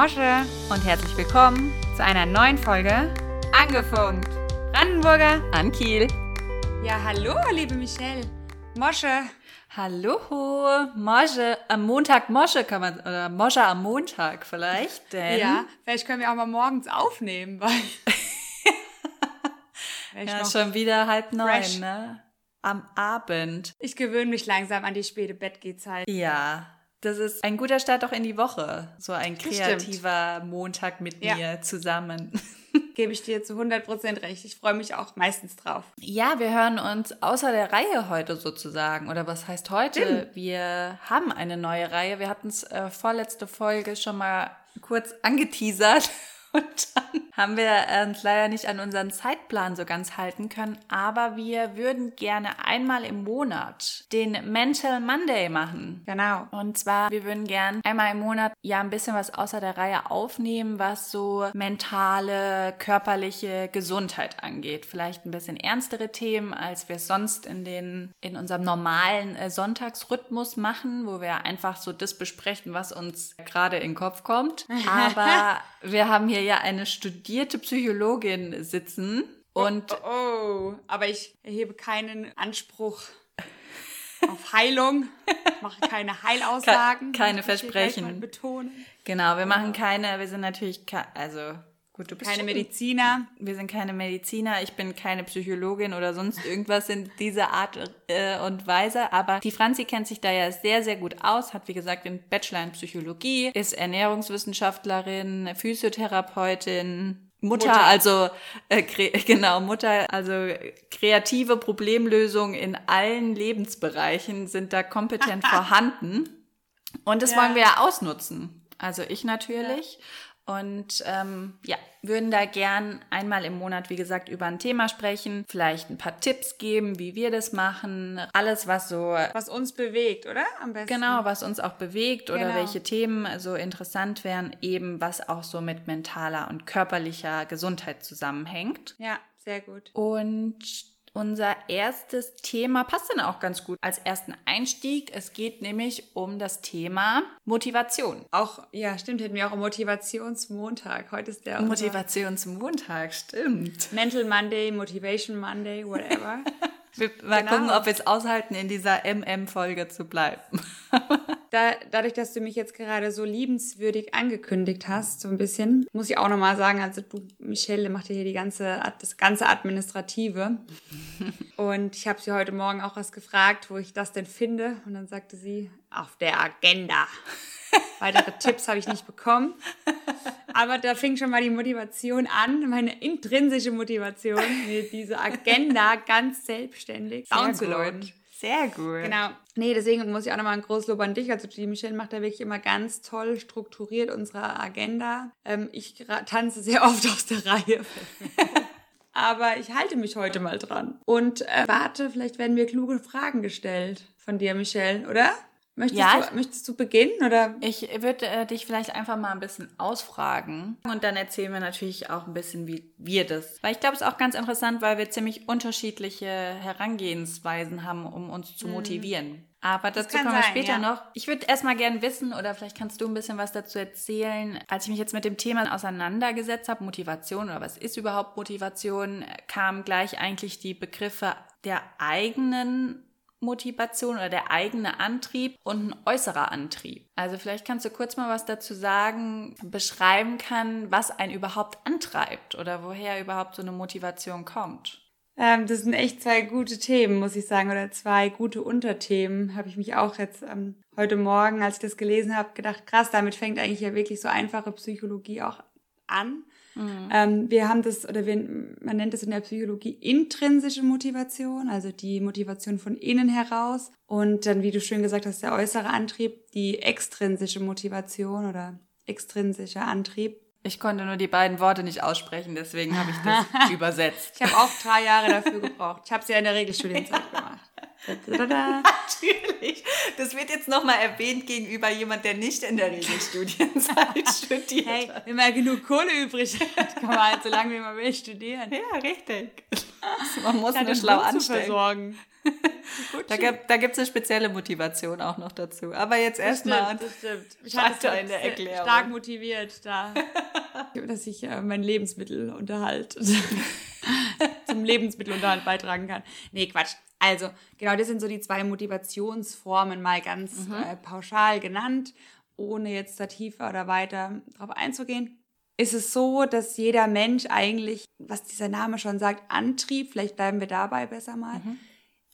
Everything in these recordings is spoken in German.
Mosche und herzlich willkommen zu einer neuen Folge Angefunkt. Brandenburger an Kiel. Ja, hallo, liebe Michelle. Mosche. Hallo, Mosche. Am Montag Mosche kann man, oder Mosche am Montag vielleicht, denn. Ja, vielleicht können wir auch mal morgens aufnehmen, weil. ja, schon wieder halb neun, ne? Am Abend. Ich gewöhne mich langsam an die späte Bettgehzeit. Ja, das ist ein guter Start auch in die Woche. So ein kreativer Montag mit ja. mir zusammen. Gebe ich dir zu 100% recht. Ich freue mich auch meistens drauf. Ja, wir hören uns außer der Reihe heute sozusagen. Oder was heißt heute? Stimmt. Wir haben eine neue Reihe. Wir hatten es äh, vorletzte Folge schon mal kurz angeteasert. Und dann haben wir uns leider nicht an unseren Zeitplan so ganz halten können, aber wir würden gerne einmal im Monat den Mental Monday machen. Genau. Und zwar, wir würden gerne einmal im Monat ja ein bisschen was außer der Reihe aufnehmen, was so mentale, körperliche Gesundheit angeht. Vielleicht ein bisschen ernstere Themen, als wir es sonst in den, in unserem normalen äh, Sonntagsrhythmus machen, wo wir einfach so das besprechen, was uns gerade in den Kopf kommt. Aber wir haben hier ja eine studierte Psychologin sitzen und. Oh, oh, oh. aber ich erhebe keinen Anspruch auf Heilung, mache keine Heilaussagen, keine Versprechen. Betonen. Genau, wir machen keine, wir sind natürlich, also Gut, du bist keine Mediziner. Wir sind keine Mediziner. Ich bin keine Psychologin oder sonst irgendwas in dieser Art äh, und Weise. Aber die Franzi kennt sich da ja sehr, sehr gut aus. Hat, wie gesagt, den Bachelor in Psychologie, ist Ernährungswissenschaftlerin, Physiotherapeutin, Mutter, Mutter, also äh, genau Mutter, also kreative Problemlösungen in allen Lebensbereichen sind da kompetent vorhanden und das ja. wollen wir ja ausnutzen. Also ich natürlich. Ja. Und ähm, ja, würden da gern einmal im Monat, wie gesagt, über ein Thema sprechen, vielleicht ein paar Tipps geben, wie wir das machen, alles, was so. Was uns bewegt, oder? Am besten. Genau, was uns auch bewegt genau. oder welche Themen so interessant wären, eben was auch so mit mentaler und körperlicher Gesundheit zusammenhängt. Ja, sehr gut. Und unser erstes Thema passt dann auch ganz gut als ersten Einstieg. Es geht nämlich um das Thema Motivation. Auch, ja, stimmt, hätten wir auch Motivationsmontag. Heute ist der. Motivationsmontag, stimmt. Mental Monday, Motivation Monday, whatever. Wir mal genau. gucken, ob wir es aushalten, in dieser MM-Folge zu bleiben. da, dadurch, dass du mich jetzt gerade so liebenswürdig angekündigt hast, so ein bisschen, muss ich auch nochmal sagen, also du, Michelle, macht ja hier die ganze, das ganze Administrative. Und ich habe sie heute Morgen auch was gefragt, wo ich das denn finde. Und dann sagte sie, auf der Agenda. Weitere Tipps habe ich nicht bekommen. Aber da fing schon mal die Motivation an, meine intrinsische Motivation, mir diese Agenda ganz selbstständig downzuladen. Sehr gut. Genau. Nee, deswegen muss ich auch nochmal ein großes Lob an dich. Also die Michelle macht da wirklich immer ganz toll strukturiert unsere Agenda. Ähm, ich tanze sehr oft aus der Reihe. Aber ich halte mich heute mal dran. Und äh, warte, vielleicht werden mir kluge Fragen gestellt von dir, Michelle, oder? Möchtest, ja, du, möchtest du beginnen oder? Ich würde äh, dich vielleicht einfach mal ein bisschen ausfragen und dann erzählen wir natürlich auch ein bisschen, wie wir das. Weil ich glaube, es ist auch ganz interessant, weil wir ziemlich unterschiedliche Herangehensweisen haben, um uns zu mhm. motivieren. Aber dazu kommen wir später ja. noch. Ich würde erstmal gerne wissen, oder vielleicht kannst du ein bisschen was dazu erzählen. Als ich mich jetzt mit dem Thema auseinandergesetzt habe, Motivation oder was ist überhaupt Motivation, kamen gleich eigentlich die Begriffe der eigenen Motivation oder der eigene Antrieb und ein äußerer Antrieb. Also vielleicht kannst du kurz mal was dazu sagen, beschreiben kann, was einen überhaupt antreibt oder woher überhaupt so eine Motivation kommt. Ähm, das sind echt zwei gute Themen, muss ich sagen, oder zwei gute Unterthemen. Habe ich mich auch jetzt ähm, heute Morgen, als ich das gelesen habe, gedacht, krass, damit fängt eigentlich ja wirklich so einfache Psychologie auch an. Mhm. Ähm, wir haben das, oder wir, man nennt es in der Psychologie intrinsische Motivation, also die Motivation von innen heraus. Und dann, wie du schön gesagt hast, der äußere Antrieb, die extrinsische Motivation oder extrinsischer Antrieb. Ich konnte nur die beiden Worte nicht aussprechen, deswegen habe ich das übersetzt. Ich habe auch drei Jahre dafür gebraucht. Ich habe es ja in der Regelstudienzeit gemacht. Natürlich. Das wird jetzt nochmal erwähnt gegenüber jemand, der nicht in der Regelstudienzeit studiert hey, Wenn man genug Kohle übrig hat, kann man halt so lange wie man will studieren. Ja, richtig. Man muss nur schlau anstellen. da gibt da gibt's eine spezielle Motivation auch noch dazu. Aber jetzt erstmal das stimmt. Ich hatte in der Erklärung. stark motiviert da, dass ich äh, mein Lebensmittelunterhalt zum Lebensmittelunterhalt beitragen kann. Nee, Quatsch. Also, genau, das sind so die zwei Motivationsformen mal ganz mhm. äh, pauschal genannt, ohne jetzt da tiefer oder weiter drauf einzugehen ist es so, dass jeder Mensch eigentlich, was dieser Name schon sagt, Antrieb, vielleicht bleiben wir dabei besser mal, mhm.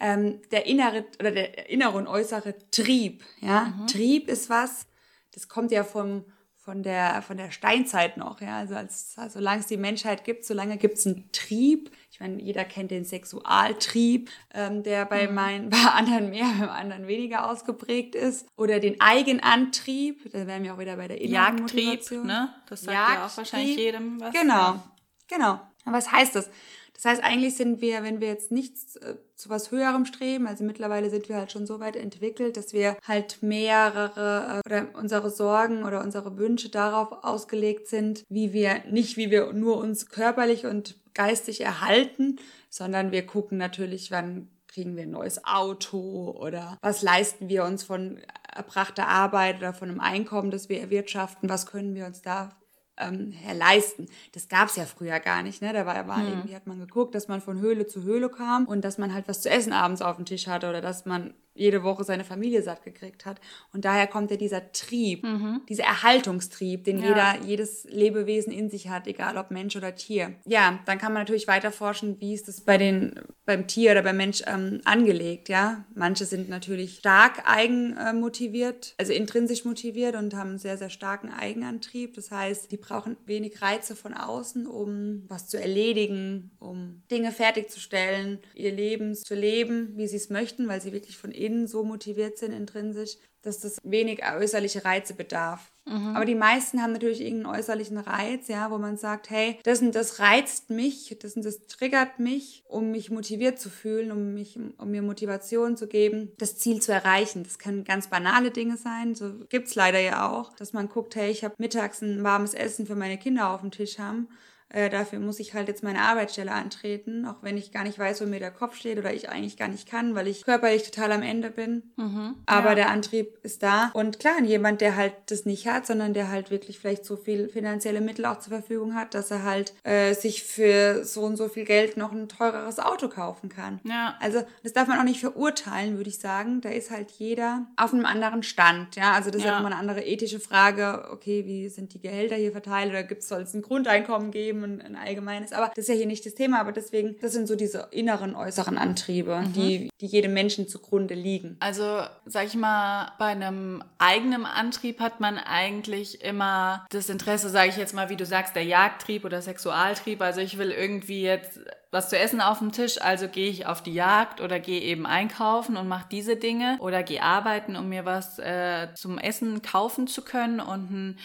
ähm, der innere oder der innere und äußere Trieb. Ja, mhm. Trieb ist was, das kommt ja vom von der, von der Steinzeit noch, ja. Also, als, also solange es die Menschheit gibt, solange gibt es einen Trieb. Ich meine, jeder kennt den Sexualtrieb, ähm, der bei, mhm. mein, bei anderen mehr, beim anderen weniger ausgeprägt ist. Oder den Eigenantrieb, da wären wir auch wieder bei der inneren Jagdtrieb, Motivation. ne? Das sagt Jagdtrieb. ja auch wahrscheinlich jedem was. Genau, genau. was heißt das? Das heißt, eigentlich sind wir, wenn wir jetzt nichts äh, zu was Höherem streben, also mittlerweile sind wir halt schon so weit entwickelt, dass wir halt mehrere äh, oder unsere Sorgen oder unsere Wünsche darauf ausgelegt sind, wie wir, nicht wie wir nur uns körperlich und geistig erhalten, sondern wir gucken natürlich, wann kriegen wir ein neues Auto oder was leisten wir uns von erbrachter Arbeit oder von einem Einkommen, das wir erwirtschaften, was können wir uns da ähm, leisten. Das gab es ja früher gar nicht. Ne? Da war, war hm. irgendwie hat man geguckt, dass man von Höhle zu Höhle kam und dass man halt was zu essen abends auf dem Tisch hatte oder dass man jede Woche seine Familie satt gekriegt hat. Und daher kommt ja dieser Trieb, mhm. dieser Erhaltungstrieb, den ja. jeder, jedes Lebewesen in sich hat, egal ob Mensch oder Tier. Ja, dann kann man natürlich weiter forschen, wie ist das bei den, beim Tier oder beim Mensch ähm, angelegt, ja. Manche sind natürlich stark eigenmotiviert, äh, also intrinsisch motiviert und haben einen sehr, sehr starken Eigenantrieb. Das heißt, die brauchen wenig Reize von außen, um was zu erledigen, um Dinge fertigzustellen, ihr Leben zu leben, wie sie es möchten, weil sie wirklich von innen innen so motiviert sind intrinsisch, dass das wenig äußerliche Reize bedarf. Mhm. Aber die meisten haben natürlich irgendeinen äußerlichen Reiz, ja, wo man sagt, hey, das und das reizt mich, das und das triggert mich, um mich motiviert zu fühlen, um mich, um mir Motivation zu geben, das Ziel zu erreichen. Das können ganz banale Dinge sein, so gibt's leider ja auch, dass man guckt, hey, ich habe mittags ein warmes Essen für meine Kinder auf dem Tisch haben äh, dafür muss ich halt jetzt meine Arbeitsstelle antreten, auch wenn ich gar nicht weiß, wo mir der Kopf steht oder ich eigentlich gar nicht kann, weil ich körperlich total am Ende bin. Mhm, Aber ja. der Antrieb ist da. Und klar, jemand, der halt das nicht hat, sondern der halt wirklich vielleicht so viel finanzielle Mittel auch zur Verfügung hat, dass er halt äh, sich für so und so viel Geld noch ein teureres Auto kaufen kann. Ja. Also das darf man auch nicht verurteilen, würde ich sagen. Da ist halt jeder auf einem anderen Stand. Ja, also das ja. ist halt immer eine andere ethische Frage. Okay, wie sind die Gehälter hier verteilt oder gibt es soll es ein Grundeinkommen geben? Ein, ein allgemeines. Aber das ist ja hier nicht das Thema, aber deswegen, das sind so diese inneren, äußeren Antriebe, mhm. die, die jedem Menschen zugrunde liegen. Also, sag ich mal, bei einem eigenen Antrieb hat man eigentlich immer das Interesse, sage ich jetzt mal, wie du sagst, der Jagdtrieb oder Sexualtrieb. Also ich will irgendwie jetzt was zu essen auf dem Tisch, also gehe ich auf die Jagd oder gehe eben einkaufen und mache diese Dinge oder gehe arbeiten, um mir was äh, zum Essen kaufen zu können und ein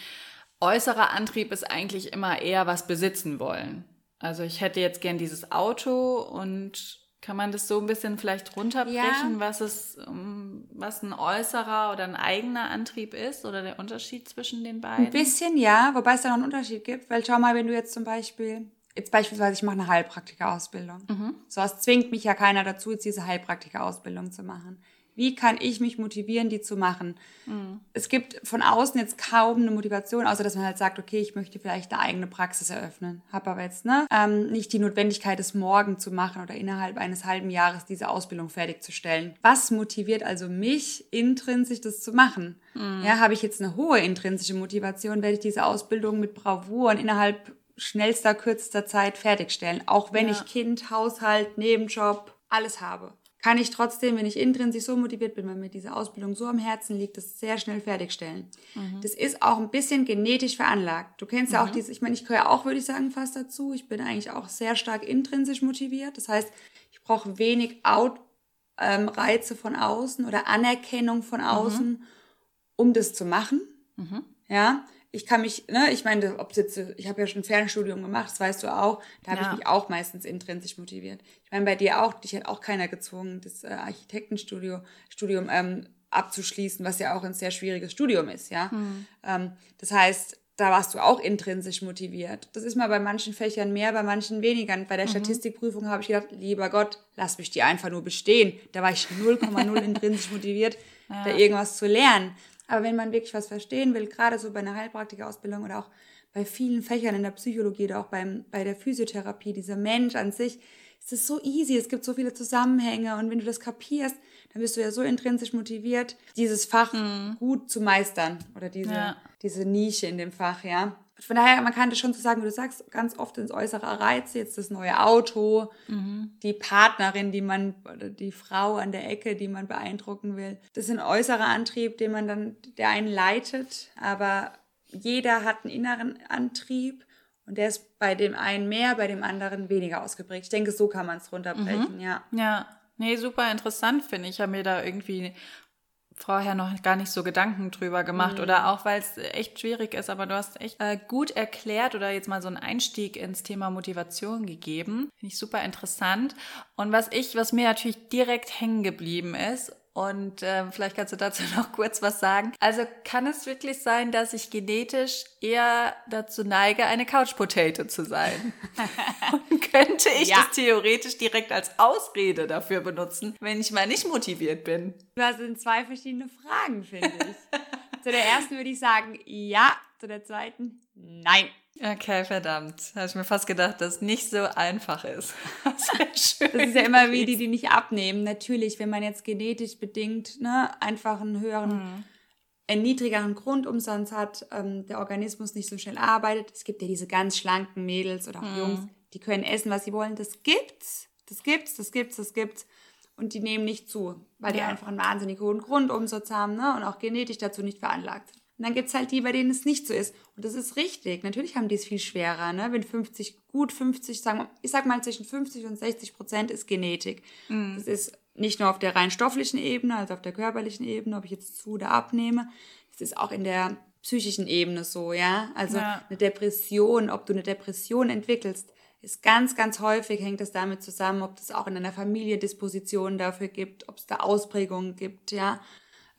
äußerer Antrieb ist eigentlich immer eher was besitzen wollen. Also ich hätte jetzt gern dieses Auto und kann man das so ein bisschen vielleicht runterbrechen, ja. was es, was ein äußerer oder ein eigener Antrieb ist oder der Unterschied zwischen den beiden? Ein bisschen ja, wobei es da noch einen Unterschied gibt, weil schau mal, wenn du jetzt zum Beispiel, jetzt beispielsweise ich mache eine Heilpraktikerausbildung. Mhm. So, es zwingt mich ja keiner dazu, jetzt diese Heilpraktikerausbildung zu machen. Wie kann ich mich motivieren, die zu machen? Mhm. Es gibt von außen jetzt kaum eine Motivation, außer dass man halt sagt, okay, ich möchte vielleicht eine eigene Praxis eröffnen. Habe aber jetzt ne, ähm, nicht die Notwendigkeit, es morgen zu machen oder innerhalb eines halben Jahres diese Ausbildung fertigzustellen. Was motiviert also mich intrinsisch, das zu machen? Mhm. Ja, habe ich jetzt eine hohe intrinsische Motivation, werde ich diese Ausbildung mit Bravour und innerhalb schnellster, kürzester Zeit fertigstellen. Auch wenn ja. ich Kind, Haushalt, Nebenjob, alles habe kann ich trotzdem, wenn ich intrinsisch so motiviert bin, weil mir diese Ausbildung so am Herzen liegt, das sehr schnell fertigstellen. Mhm. Das ist auch ein bisschen genetisch veranlagt. Du kennst ja mhm. auch diese, ich meine, ich gehöre auch, würde ich sagen, fast dazu. Ich bin eigentlich auch sehr stark intrinsisch motiviert. Das heißt, ich brauche wenig Out, ähm, Reize von außen oder Anerkennung von mhm. außen, mhm. um das zu machen. Mhm. Ja, ich kann mich, ne, ich meine, ob jetzt, ich habe ja schon ein Fernstudium gemacht, das weißt du auch, da habe ja. ich mich auch meistens intrinsisch motiviert. Ich meine, bei dir auch, dich hat auch keiner gezwungen, das äh, Architektenstudium Studium, ähm, abzuschließen, was ja auch ein sehr schwieriges Studium ist, ja. Mhm. Ähm, das heißt, da warst du auch intrinsisch motiviert. Das ist mal bei manchen Fächern mehr, bei manchen weniger. Und bei der Mhm. Statistikprüfung habe ich gedacht, lieber Gott, lass mich die einfach nur bestehen. Da war ich 0,0 intrinsisch motiviert, da irgendwas zu lernen. Aber wenn man wirklich was verstehen will, gerade so bei einer Heilpraktikerausbildung oder auch bei vielen Fächern in der Psychologie oder auch beim, bei der Physiotherapie, dieser Mensch an sich, es ist so easy, es gibt so viele Zusammenhänge und wenn du das kapierst, dann bist du ja so intrinsisch motiviert, dieses Fach gut zu meistern oder diese, Ja. diese Nische in dem Fach, ja. Von daher, man kann das schon so sagen, wie du sagst, ganz oft ins äußere Reize, jetzt das neue Auto, die Partnerin, die man, die Frau an der Ecke, die man beeindrucken will. Das ist ein äußerer Antrieb, den man dann, der einen leitet, aber jeder hat einen inneren Antrieb und der ist bei dem einen mehr, bei dem anderen weniger ausgeprägt. Ich denke, so kann man es runterbrechen, ja. Ja, nee, super interessant finde ich. Ich habe mir da irgendwie vorher noch gar nicht so Gedanken drüber gemacht Mhm. oder auch weil es echt schwierig ist, aber du hast echt äh, gut erklärt oder jetzt mal so einen Einstieg ins Thema Motivation gegeben. Finde ich super interessant. Und was ich, was mir natürlich direkt hängen geblieben ist und äh, vielleicht kannst du dazu noch kurz was sagen. Also kann es wirklich sein, dass ich genetisch eher dazu neige, eine Couch Potato zu sein? und könnte ich Ja. das theoretisch direkt als Ausrede dafür benutzen, wenn ich mal nicht motiviert bin? Das sind zwei verschiedene Fragen, finde ich. zu der ersten würde ich sagen, ja. Zu der zweiten, nein. Okay, verdammt. Habe ich mir fast gedacht, dass es nicht so einfach ist. Sehr schön. Das ist ja immer wie die, die nicht abnehmen. Natürlich, wenn man jetzt genetisch bedingt ne, einfach einen höheren, einen niedrigeren Grundumsatz hat, ähm, der Organismus nicht so schnell arbeitet. Es gibt ja diese ganz schlanken Mädels oder auch Jungs, die können essen, was sie wollen. Das gibt's. Das gibt's, das gibt's, das gibt's. Und die nehmen nicht zu, weil die Ja. einfach einen wahnsinnig hohen Grundumsatz haben ne, und auch genetisch dazu nicht veranlagt sind. Und dann gibt's halt die, bei denen es nicht so ist. Und das ist richtig. Natürlich haben die es viel schwerer. Ne? Wenn 50, gut 50, sagen wir, ich sag mal zwischen 50 und 60 Prozent ist Genetik. Das ist nicht nur auf der rein stofflichen Ebene, also auf der körperlichen Ebene, ob ich jetzt zu oder abnehme. Es ist auch in der psychischen Ebene so, ja. Also Ja. eine Depression, ob du eine Depression entwickelst, ist ganz, ganz häufig hängt das damit zusammen, ob es auch in einer Familie Dispositionen dafür gibt, ob es da Ausprägungen gibt, ja.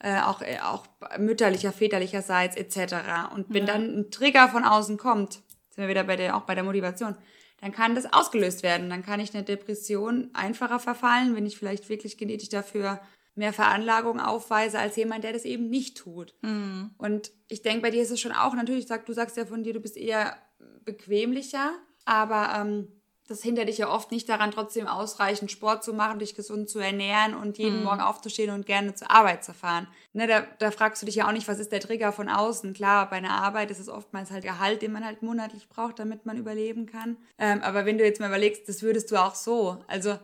Äh, auch, äh, auch mütterlicher, väterlicherseits etc. Und wenn dann ein Trigger von außen kommt, sind wir wieder bei der, auch bei der Motivation, dann kann das ausgelöst werden. Dann kann ich eine Depression einfacher verfallen, wenn ich vielleicht wirklich genetisch dafür mehr Veranlagung aufweise als jemand, der das eben nicht tut. Und ich denke, bei dir ist es schon auch, natürlich, sag, du sagst ja von dir, du bist eher bequemlicher, aber ähm, das hindert dich ja oft nicht daran, trotzdem ausreichend Sport zu machen, dich gesund zu ernähren und jeden Morgen aufzustehen und gerne zur Arbeit zu fahren. Ne, da, da fragst du dich ja auch nicht, was ist der Trigger von außen. Klar, bei einer Arbeit ist es oftmals halt Gehalt, den man halt monatlich braucht, damit man überleben kann. Ähm, aber wenn du jetzt mal überlegst, das würdest du auch so. Also,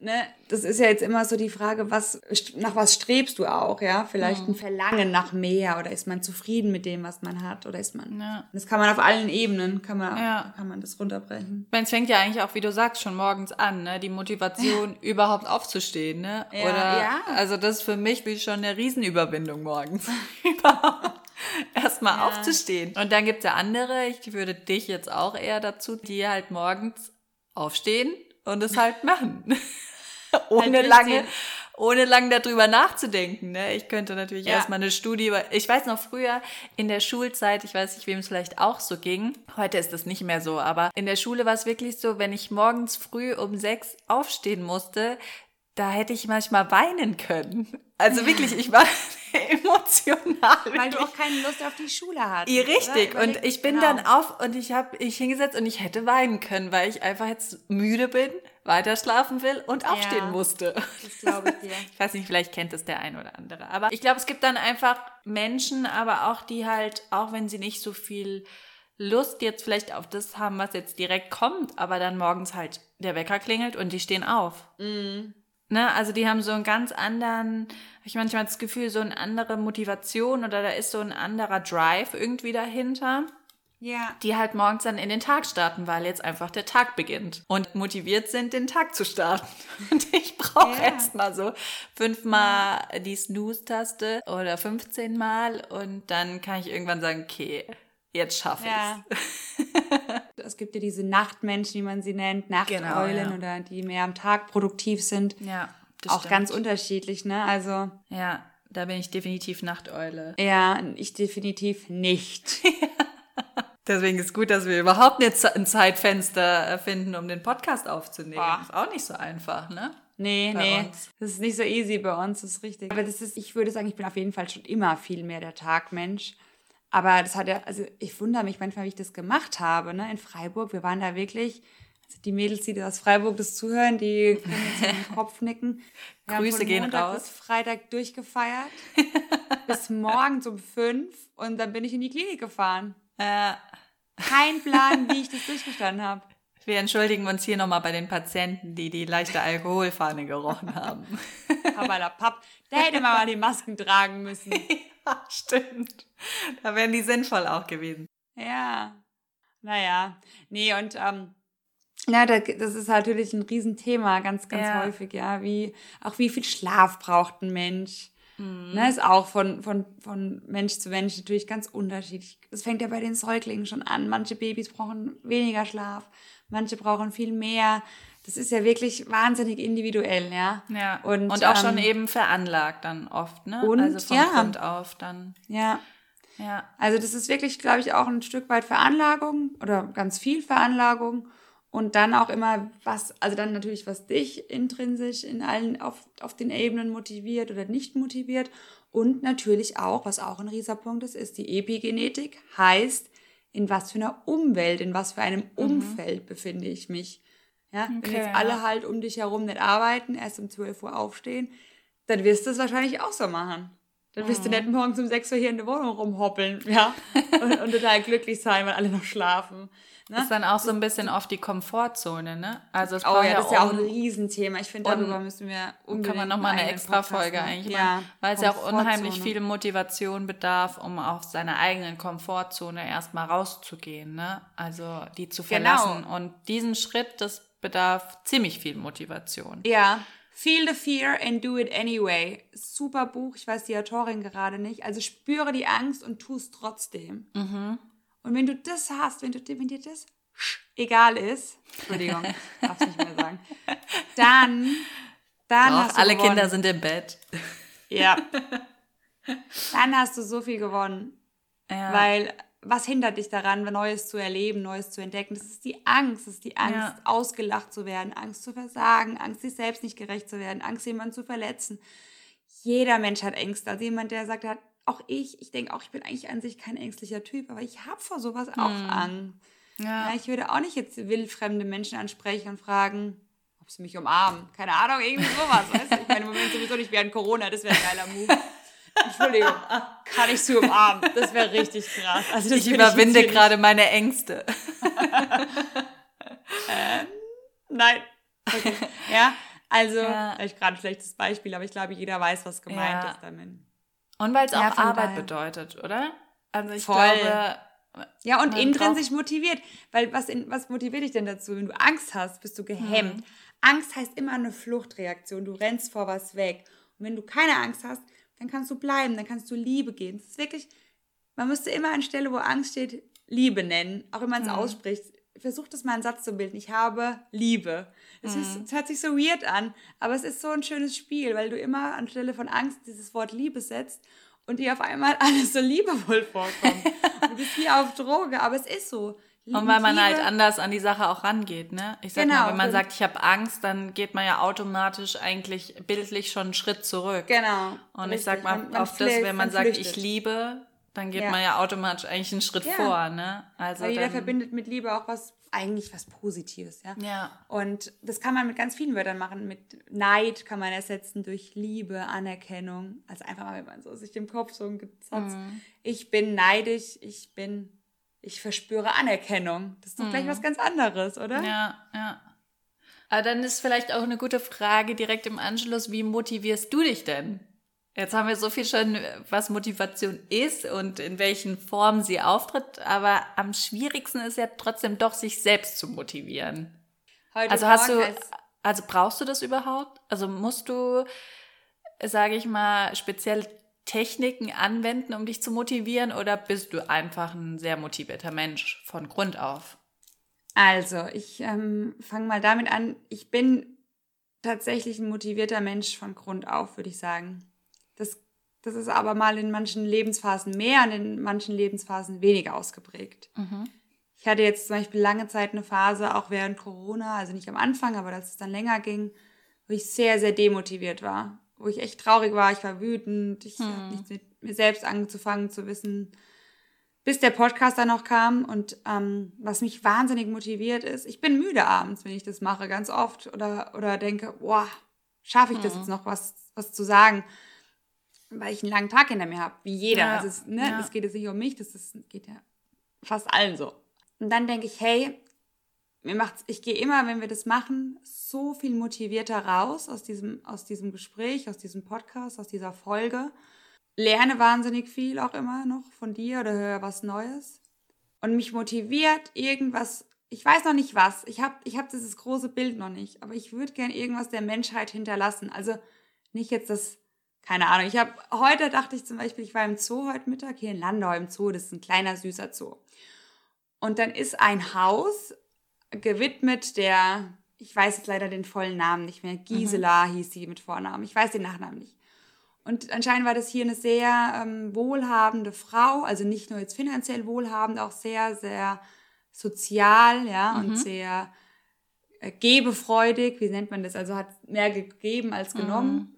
ne, das ist ja jetzt immer so die Frage, was, nach was strebst du auch, ja? Vielleicht ein Verlangen nach mehr oder ist man zufrieden mit dem, was man hat oder ist man, Ja. das kann man auf allen Ebenen, kann man, Ja. kann man das runterbrechen. Es fängt ja eigentlich auch, wie du sagst, schon morgens an, ne? Die Motivation, überhaupt aufzustehen, ne? Ja, Oder, ja. also das ist für mich wie schon eine Riesenüberwindung morgens. Erstmal Ja. aufzustehen. Und dann gibt's ja andere, ich würde dich jetzt auch eher dazu, die halt morgens aufstehen und es halt machen. ohne Halt lange. Ohne lange darüber nachzudenken. Ne? Ich könnte natürlich Ja. erstmal eine Studie, über- ich weiß noch früher in der Schulzeit, ich weiß nicht, wem es vielleicht auch so ging, heute ist das nicht mehr so, aber in der Schule war es wirklich so, wenn ich morgens früh um sechs aufstehen musste, da hätte ich manchmal weinen können. Also wirklich, ich war emotional. Weil du auch keine Lust auf die Schule hattest. Richtig. oder? Und ich bin genau. dann auf und ich habe ich hingesetzt und ich hätte weinen können, weil ich einfach jetzt müde bin, weiter schlafen will und aufstehen Ja. musste. Das glaube ich dir. Ich weiß nicht, vielleicht kennt es der ein oder andere. Aber ich glaube, es gibt dann einfach Menschen, aber auch die halt, auch wenn sie nicht so viel Lust jetzt vielleicht auf das haben, was jetzt direkt kommt, aber dann morgens halt der Wecker klingelt und die stehen auf. Ne, also die haben so einen ganz anderen, hab ich manchmal das Gefühl, so eine andere Motivation oder da ist so ein anderer Drive irgendwie dahinter, Ja. die halt morgens dann in den Tag starten, weil jetzt einfach der Tag beginnt und motiviert sind, den Tag zu starten. Und ich brauche Ja. erst mal so fünfmal die Snooze-Taste oder 15 Mal und dann kann ich irgendwann sagen, okay, jetzt schaffe Ja. ich's. Es gibt ja diese Nachtmenschen, wie man sie nennt, Nachteulen Genau, ja. oder die mehr am Tag produktiv sind. Ja, auch stimmt. ganz unterschiedlich, ne? Also, Ja, da bin ich definitiv Nachteule. ja, ich definitiv nicht. Deswegen ist gut, dass wir überhaupt jetzt ein Zeitfenster finden, um den Podcast aufzunehmen. Boah. Ist auch nicht so einfach, ne? Nee, bei nee. Uns. Das ist nicht so easy bei uns, das ist richtig. Aber das ist, ich würde sagen, ich bin auf jeden Fall schon immer viel mehr der Tagmensch. Aber das hat ja, also ich wundere mich manchmal, wie ich das gemacht habe, ne? In Freiburg. Wir waren da wirklich, also die Mädels, die aus Freiburg das zuhören, die können jetzt in den Kopf nicken. Wir Grüße gehen Montag raus. Bis Freitag durchgefeiert. bis morgens um fünf und dann bin ich in die Klinik gefahren. Äh. Kein Plan, wie ich das durchgestanden habe. Wir entschuldigen uns hier nochmal bei den Patienten, die die leichte Alkoholfahne gerochen haben. Aber Papp, da hätte man mal die Masken tragen müssen. ja, stimmt. Da wären die sinnvoll auch gewesen. Ja. Naja. Nee, und ähm, ja, das ist natürlich ein Riesenthema, ganz, ganz ja. häufig, ja. Wie, auch wie viel Schlaf braucht ein Mensch? Mhm. Ne, ist auch von, von, von Mensch zu Mensch natürlich ganz unterschiedlich. Das fängt ja bei den Säuglingen schon an. Manche Babys brauchen weniger Schlaf, manche brauchen viel mehr. Das ist ja wirklich wahnsinnig individuell, ja. Ja. Und, und auch ähm, schon eben veranlagt dann oft, ne? Und, also von ja. Grund auf dann. Ja. Ja. Also das ist wirklich, glaube ich, auch ein Stück weit Veranlagung oder ganz viel Veranlagung. Und dann auch immer, was, also dann natürlich, was dich intrinsisch in allen, auf, auf den Ebenen motiviert oder nicht motiviert. Und natürlich auch, was auch ein Rieserpunkt ist, ist die Epigenetik. Heißt, in was für einer Umwelt, in was für einem mhm. Umfeld befinde ich mich. Ja, okay, wenn jetzt alle halt um dich herum nicht arbeiten, erst um 12 Uhr aufstehen, dann wirst du es wahrscheinlich auch so machen. Dann wirst mhm. du nicht morgens um 6 Uhr hier in der Wohnung rumhoppeln, ja, und, und total glücklich sein, weil alle noch schlafen. Ne? Ist dann auch so ein bisschen oft die Komfortzone, ne? Also es oh ja, das ist ja auch ein Riesenthema. Ich finde, darüber müssen wir unbedingt Kann man nochmal eine extra Folge eigentlich ja, machen, weil es ja auch unheimlich viel Motivation bedarf, um aus seiner eigenen Komfortzone erstmal rauszugehen, ne? Also die zu genau. verlassen. Genau. Und diesen Schritt, das bedarf ziemlich viel Motivation. Ja, Feel the fear and do it anyway. Super Buch, ich weiß die Autorin gerade nicht. Also spüre die Angst und tu es trotzdem. Mhm. Und wenn du das hast, wenn, du, wenn dir das egal ist, Entschuldigung, darf ich nicht mehr sagen, dann, dann Doch, hast du alle gewonnen. Kinder sind im Bett. Ja. Dann hast du so viel gewonnen. Ja. Weil was hindert dich daran, Neues zu erleben, Neues zu entdecken? Das ist die Angst. Das ist die Angst, ja. ausgelacht zu werden, Angst zu versagen, Angst, sich selbst nicht gerecht zu werden, Angst, jemanden zu verletzen. Jeder Mensch hat Ängste. Also jemand, der sagt, hat, auch ich, ich denke auch, ich bin eigentlich an sich kein ängstlicher Typ, aber ich habe vor sowas auch hm. Angst. Ja. ja. Ich würde auch nicht jetzt wildfremde Menschen ansprechen und fragen, ob sie mich umarmen. Keine Ahnung, irgendwie sowas. weißt du? Ich meine, im Moment sowieso nicht während Corona, das wäre ein geiler Move. Entschuldigung, kann ich sie umarmen? Das wäre richtig krass. Also ich überwinde gerade meine Ängste. ähm, nein. Okay. Ja, also, ja. ich gerade ein schlechtes Beispiel, aber ich glaube, jeder weiß, was gemeint ja. ist damit. Und weil es ja, auch Arbeit daher. bedeutet, oder? Also ich Voll. glaube. Ja, und intrinsisch motiviert. Weil was, in, was motiviert dich denn dazu? Wenn du Angst hast, bist du gehemmt. Mhm. Angst heißt immer eine Fluchtreaktion. Du rennst vor was weg. Und wenn du keine Angst hast, dann kannst du bleiben, dann kannst du Liebe gehen. Das ist wirklich, man müsste immer an Stelle, wo Angst steht, Liebe nennen. Auch wenn man es mhm. ausspricht. Versuch das mal einen Satz zu bilden. Ich habe Liebe. Es, mhm. hört sich so weird an, aber es ist so ein schönes Spiel, weil du immer anstelle von Angst dieses Wort Liebe setzt und dir auf einmal alles so liebevoll vorkommt. du bist hier auf Droge, aber es ist so. Liebe, und weil man halt anders an die Sache auch rangeht, ne? Ich sag genau, mal, wenn man sagt, ich habe Angst, dann geht man ja automatisch eigentlich bildlich schon einen Schritt zurück. Genau. Und richtig. ich sag mal, man, man auf das, wenn man sagt, flüchtet. ich liebe, dann geht ja. man ja automatisch eigentlich einen Schritt ja. vor, ne? Also Weil jeder verbindet mit Liebe auch was, eigentlich was Positives, ja? Ja. Und das kann man mit ganz vielen Wörtern machen. Mit Neid kann man ersetzen durch Liebe, Anerkennung. Also einfach mal, wenn man so sich im Kopf so einen Satz, mhm. ich bin neidisch, ich bin, ich verspüre Anerkennung. Das ist doch mhm. gleich was ganz anderes, oder? Ja, ja. Aber dann ist vielleicht auch eine gute Frage direkt im Anschluss, wie motivierst du dich denn? Jetzt haben wir so viel schon, was Motivation ist und in welchen Formen sie auftritt, aber am schwierigsten ist ja trotzdem doch, sich selbst zu motivieren. Heute also hast du, also brauchst du das überhaupt? Also musst du, sage ich mal, spezielle Techniken anwenden, um dich zu motivieren, oder bist du einfach ein sehr motivierter Mensch von Grund auf? Also, ich ähm, fange mal damit an. Ich bin tatsächlich ein motivierter Mensch von Grund auf, würde ich sagen. Das Das ist aber mal in manchen Lebensphasen mehr und in manchen Lebensphasen weniger ausgeprägt. Mhm. Ich hatte jetzt zum Beispiel lange Zeit eine Phase, auch während Corona, also nicht am Anfang, aber als es dann länger ging, wo ich sehr, sehr demotiviert war. Wo ich echt traurig war, ich war wütend, ich Hm. habe nichts mit mir selbst angefangen zu wissen, bis der Podcast dann noch kam. Und ähm, was mich wahnsinnig motiviert ist, ich bin müde abends, wenn ich das mache, ganz oft. Oder, oder denke, boah, schaffe ich das Hm. jetzt noch, was, was zu sagen? Weil ich einen langen Tag hinter mir habe, wie jeder. Ja, Also es, ne, ja. es geht jetzt nicht um mich, das ist, geht ja fast allen so. Und dann denke ich, hey, mir macht's, ich gehe immer, wenn wir das machen, so viel motivierter raus aus diesem, aus diesem Gespräch, aus diesem Podcast, aus dieser Folge. Lerne wahnsinnig viel auch immer noch von dir oder höre was Neues. Und mich motiviert irgendwas, ich weiß noch nicht was, ich habe ich hab dieses große Bild noch nicht, aber ich würde gern irgendwas der Menschheit hinterlassen. Also nicht jetzt das, keine Ahnung, ich habe, heute dachte ich zum Beispiel, ich war im Zoo heute Mittag, hier in Landau im Zoo, das ist ein kleiner, süßer Zoo. Und dann ist ein Haus gewidmet der, ich weiß jetzt leider den vollen Namen nicht mehr, Gisela hieß sie mit Vornamen, ich weiß den Nachnamen nicht. Und anscheinend war das hier eine sehr ähm, wohlhabende Frau, also nicht nur jetzt finanziell wohlhabend, auch sehr, sehr sozial, ja, und sehr äh, gebefreudig, wie nennt man das? Also hat mehr gegeben als genommen.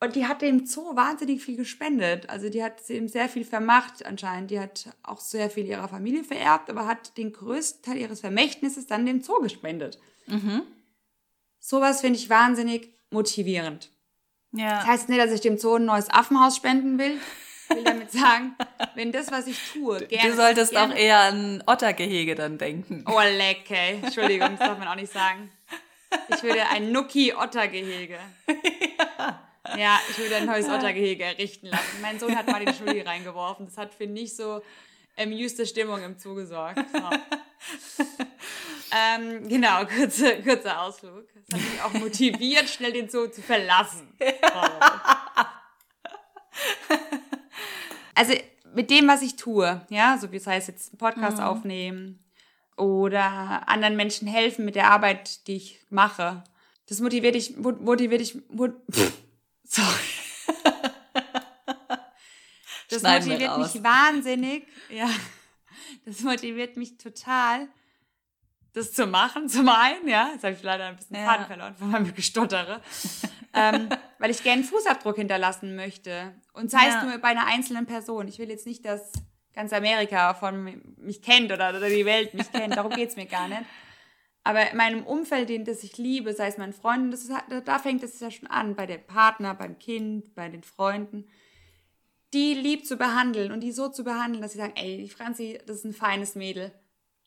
Und die hat dem Zoo wahnsinnig viel gespendet. Also die hat ihm sehr viel vermacht anscheinend. Die hat auch sehr viel ihrer Familie vererbt, aber hat den größten Teil ihres Vermächtnisses dann dem Zoo gespendet. Mhm. Sowas finde ich wahnsinnig motivierend. Ja. Das heißt nicht, dass ich dem Zoo ein neues Affenhaus spenden will. Ich will damit sagen, wenn das, was ich tue, gerne... du solltest gerne, auch eher an Ottergehege dann denken. Oh, leck, ey. Entschuldigung, das darf man auch nicht sagen. Ich würde ein Nuki-Ottergehege. Ja. ich würde ein neues Ottergehege errichten lassen. Mein Sohn hat mal den Schuldi reingeworfen. Das hat für nicht so amused Stimmung im Zoo gesorgt. So. ähm, genau, kurze, kurzer Ausflug. Das hat mich auch motiviert, schnell den Zoo zu verlassen. Oh. Also mit dem, was ich tue, ja, so wie es heißt, jetzt einen Podcast aufnehmen oder anderen Menschen helfen mit der Arbeit, die ich mache, das motiviert ich, mot- motiviert ich, sorry. Das Schneiden motiviert mich wahnsinnig, ja. Das motiviert mich total, das zu machen, zum einen, ja. Jetzt habe ich leider ein bisschen Ja. Faden verloren von meinem Gestottere. ähm, weil ich gerne einen Fußabdruck hinterlassen möchte. Und sei Ja. es nur bei einer einzelnen Person. Ich will jetzt nicht, dass ganz Amerika von mi- mich kennt oder, oder die Welt mich kennt. Darum geht's mir gar nicht. Aber in meinem Umfeld, den das ich liebe, sei es meinen Freunden, das ist, da- da fängt es ja schon an, bei dem Partner, beim Kind, bei den Freunden, die lieb zu behandeln und die so zu behandeln, dass sie sagen, ey, die Franzi, das ist ein feines Mädel.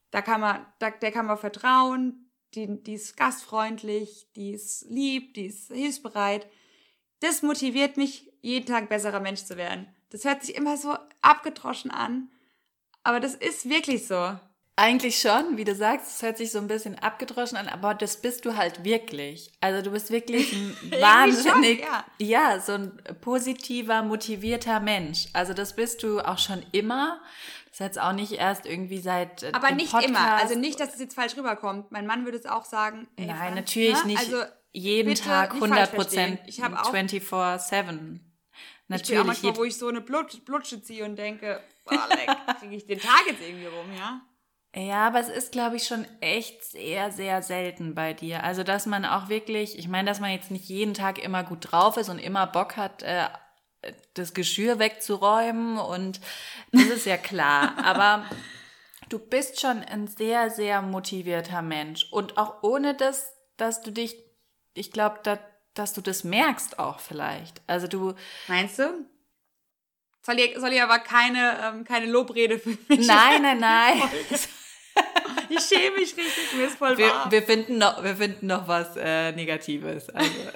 Da kann man, da, der kann man vertrauen, die, die ist gastfreundlich, die ist lieb, die ist hilfsbereit. Das motiviert mich, jeden Tag besserer Mensch zu werden. Das hört sich immer so abgedroschen an, aber das ist wirklich so. Eigentlich schon, wie du sagst, es hört sich so ein bisschen abgedroschen an, aber das bist du halt wirklich. Also du bist wirklich ein wahnsinnig, schon, ja. ja, so ein positiver, motivierter Mensch. Also das bist du auch schon immer. Das ist jetzt auch nicht erst irgendwie seit äh, Aber nicht Podcast. immer. Also nicht, dass es jetzt falsch rüberkommt. Mein Mann würde es auch sagen. Ey, Nein, Franz, natürlich ne? nicht Also jeden Tag nicht falsch 100 verstehen. Prozent Ich habe auch 24-7. Ich bin auch Natürlich. manchmal, wo ich so eine Blut, Blutsche ziehe und denke, boah, leck, kriege ich den Tag jetzt irgendwie rum, ja? Ja, aber es ist, glaube ich, schon echt sehr, sehr selten bei dir. Also, dass man auch wirklich, ich meine, dass man jetzt nicht jeden Tag immer gut drauf ist und immer Bock hat, äh, das Geschirr wegzuräumen und das ist ja klar. aber du bist schon ein sehr, sehr motivierter Mensch und auch ohne das, dass du dich, ich glaube, da, dass du das merkst auch vielleicht. Also du, Meinst du? Soll ich, soll ich aber keine, ähm, keine Lobrede für mich? nein, nein, nein. Ich schäme mich richtig, mir ist voll Wir, warm. wir, finden noch, wir finden noch was äh, Negatives. Also.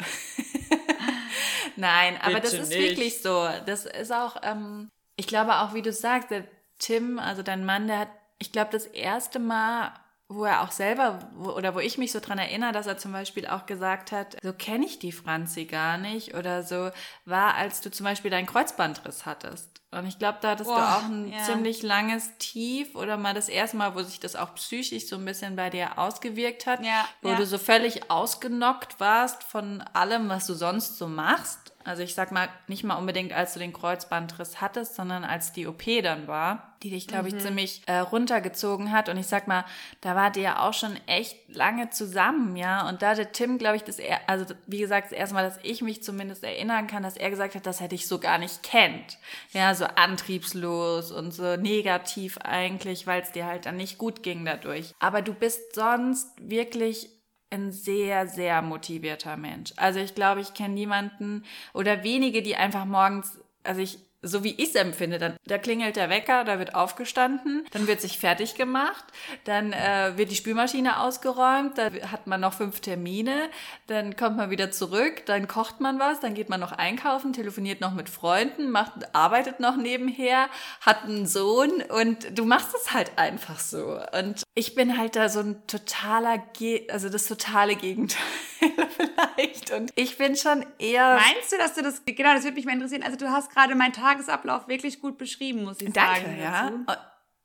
Nein, aber das ist nicht. wirklich so. Das ist auch, ähm, ich glaube auch, wie du sagst, der Tim, also dein Mann, der hat, ich glaube, das erste Mal, wo er auch selber, wo, oder wo ich mich so dran erinnere, dass er zum Beispiel auch gesagt hat, so kenne ich die Franzi gar nicht oder so, war, als du zum Beispiel deinen Kreuzbandriss hattest. Und ich glaube, da hattest Boah, du auch ein ja. ziemlich langes Tief oder mal das erste Mal, wo sich das auch psychisch so ein bisschen bei dir ausgewirkt hat, Ja, wo ja. du so völlig ausgenockt warst von allem, was du sonst so machst. Also ich sag mal, nicht mal unbedingt, als du den Kreuzbandriss hattest, sondern als die OP dann war, die dich, glaube ich, ziemlich äh, runtergezogen hat. Und ich sag mal, da wart ihr ja auch schon echt lange zusammen, ja. Und da hatte Tim, glaube ich, das, er also wie gesagt, das erste Mal, dass ich mich zumindest erinnern kann, dass er gesagt hat, das hätte ich so gar nicht kennt. Ja, so antriebslos und so negativ eigentlich, weil es dir halt dann nicht gut ging dadurch. Aber du bist sonst wirklich ein sehr, sehr motivierter Mensch. Also ich glaube, ich kenne niemanden oder wenige, die einfach morgens, also ich, so wie ich es empfinde, dann, da klingelt der Wecker, da wird aufgestanden, dann wird sich fertig gemacht, dann äh, wird die Spülmaschine ausgeräumt, da hat man noch fünf Termine, dann kommt man wieder zurück, dann kocht man was, dann geht man noch einkaufen, telefoniert noch mit Freunden, macht, arbeitet noch nebenher, hat einen Sohn und du machst es halt einfach so. Und ich bin halt da so ein totaler, Ge also das totale Gegenteil vielleicht. Und ich bin schon eher. Meinst du, dass du das, genau, das würde mich mal interessieren. Also du hast gerade meinen Tagesablauf wirklich gut beschrieben, muss ich Danke, sagen. ja. dazu.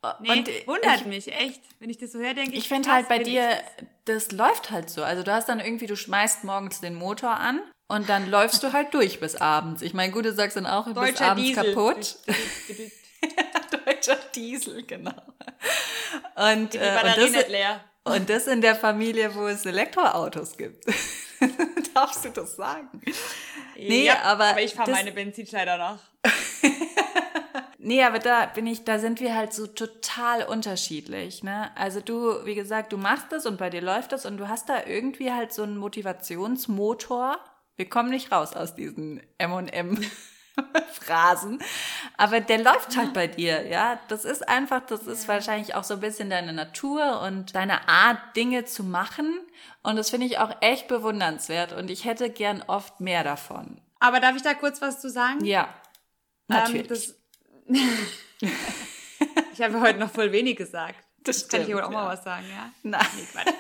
Und, Nee, und wundert ich, mich, echt. Wenn ich das so höre, denke ich. ich finde halt bei dir, das läuft halt so. Also du hast dann irgendwie, du schmeißt morgens den Motor an und dann läufst du halt durch bis abends. Ich meine, gut, du sagst dann auch, du bist abends Diesel. kaputt. Deutscher Diesel, genau. Und, Die äh, und, Batterie das, nicht leer. Und das in der Familie, wo es Elektroautos gibt. Darfst du das sagen? Nee, ja, aber aber ich fahre meine Benzinschneider nach. Nee, aber da bin ich, da sind wir halt so total unterschiedlich, ne? Also du, wie gesagt, du machst das und bei dir läuft das und du hast da irgendwie halt so einen Motivationsmotor. Wir kommen nicht raus aus diesen M&M Phrasen, aber der läuft halt bei dir, ja? Das ist einfach, das ist wahrscheinlich auch so ein bisschen deine Natur und deine Art Dinge zu machen und das finde ich auch echt bewundernswert und ich hätte gern oft mehr davon. Aber darf ich da kurz was zu sagen? Ja. Natürlich. Ähm, das, ich habe heute noch voll wenig gesagt. Das Kann ich stimmt, wohl auch mal ja. was sagen, ja? Nein. Nee,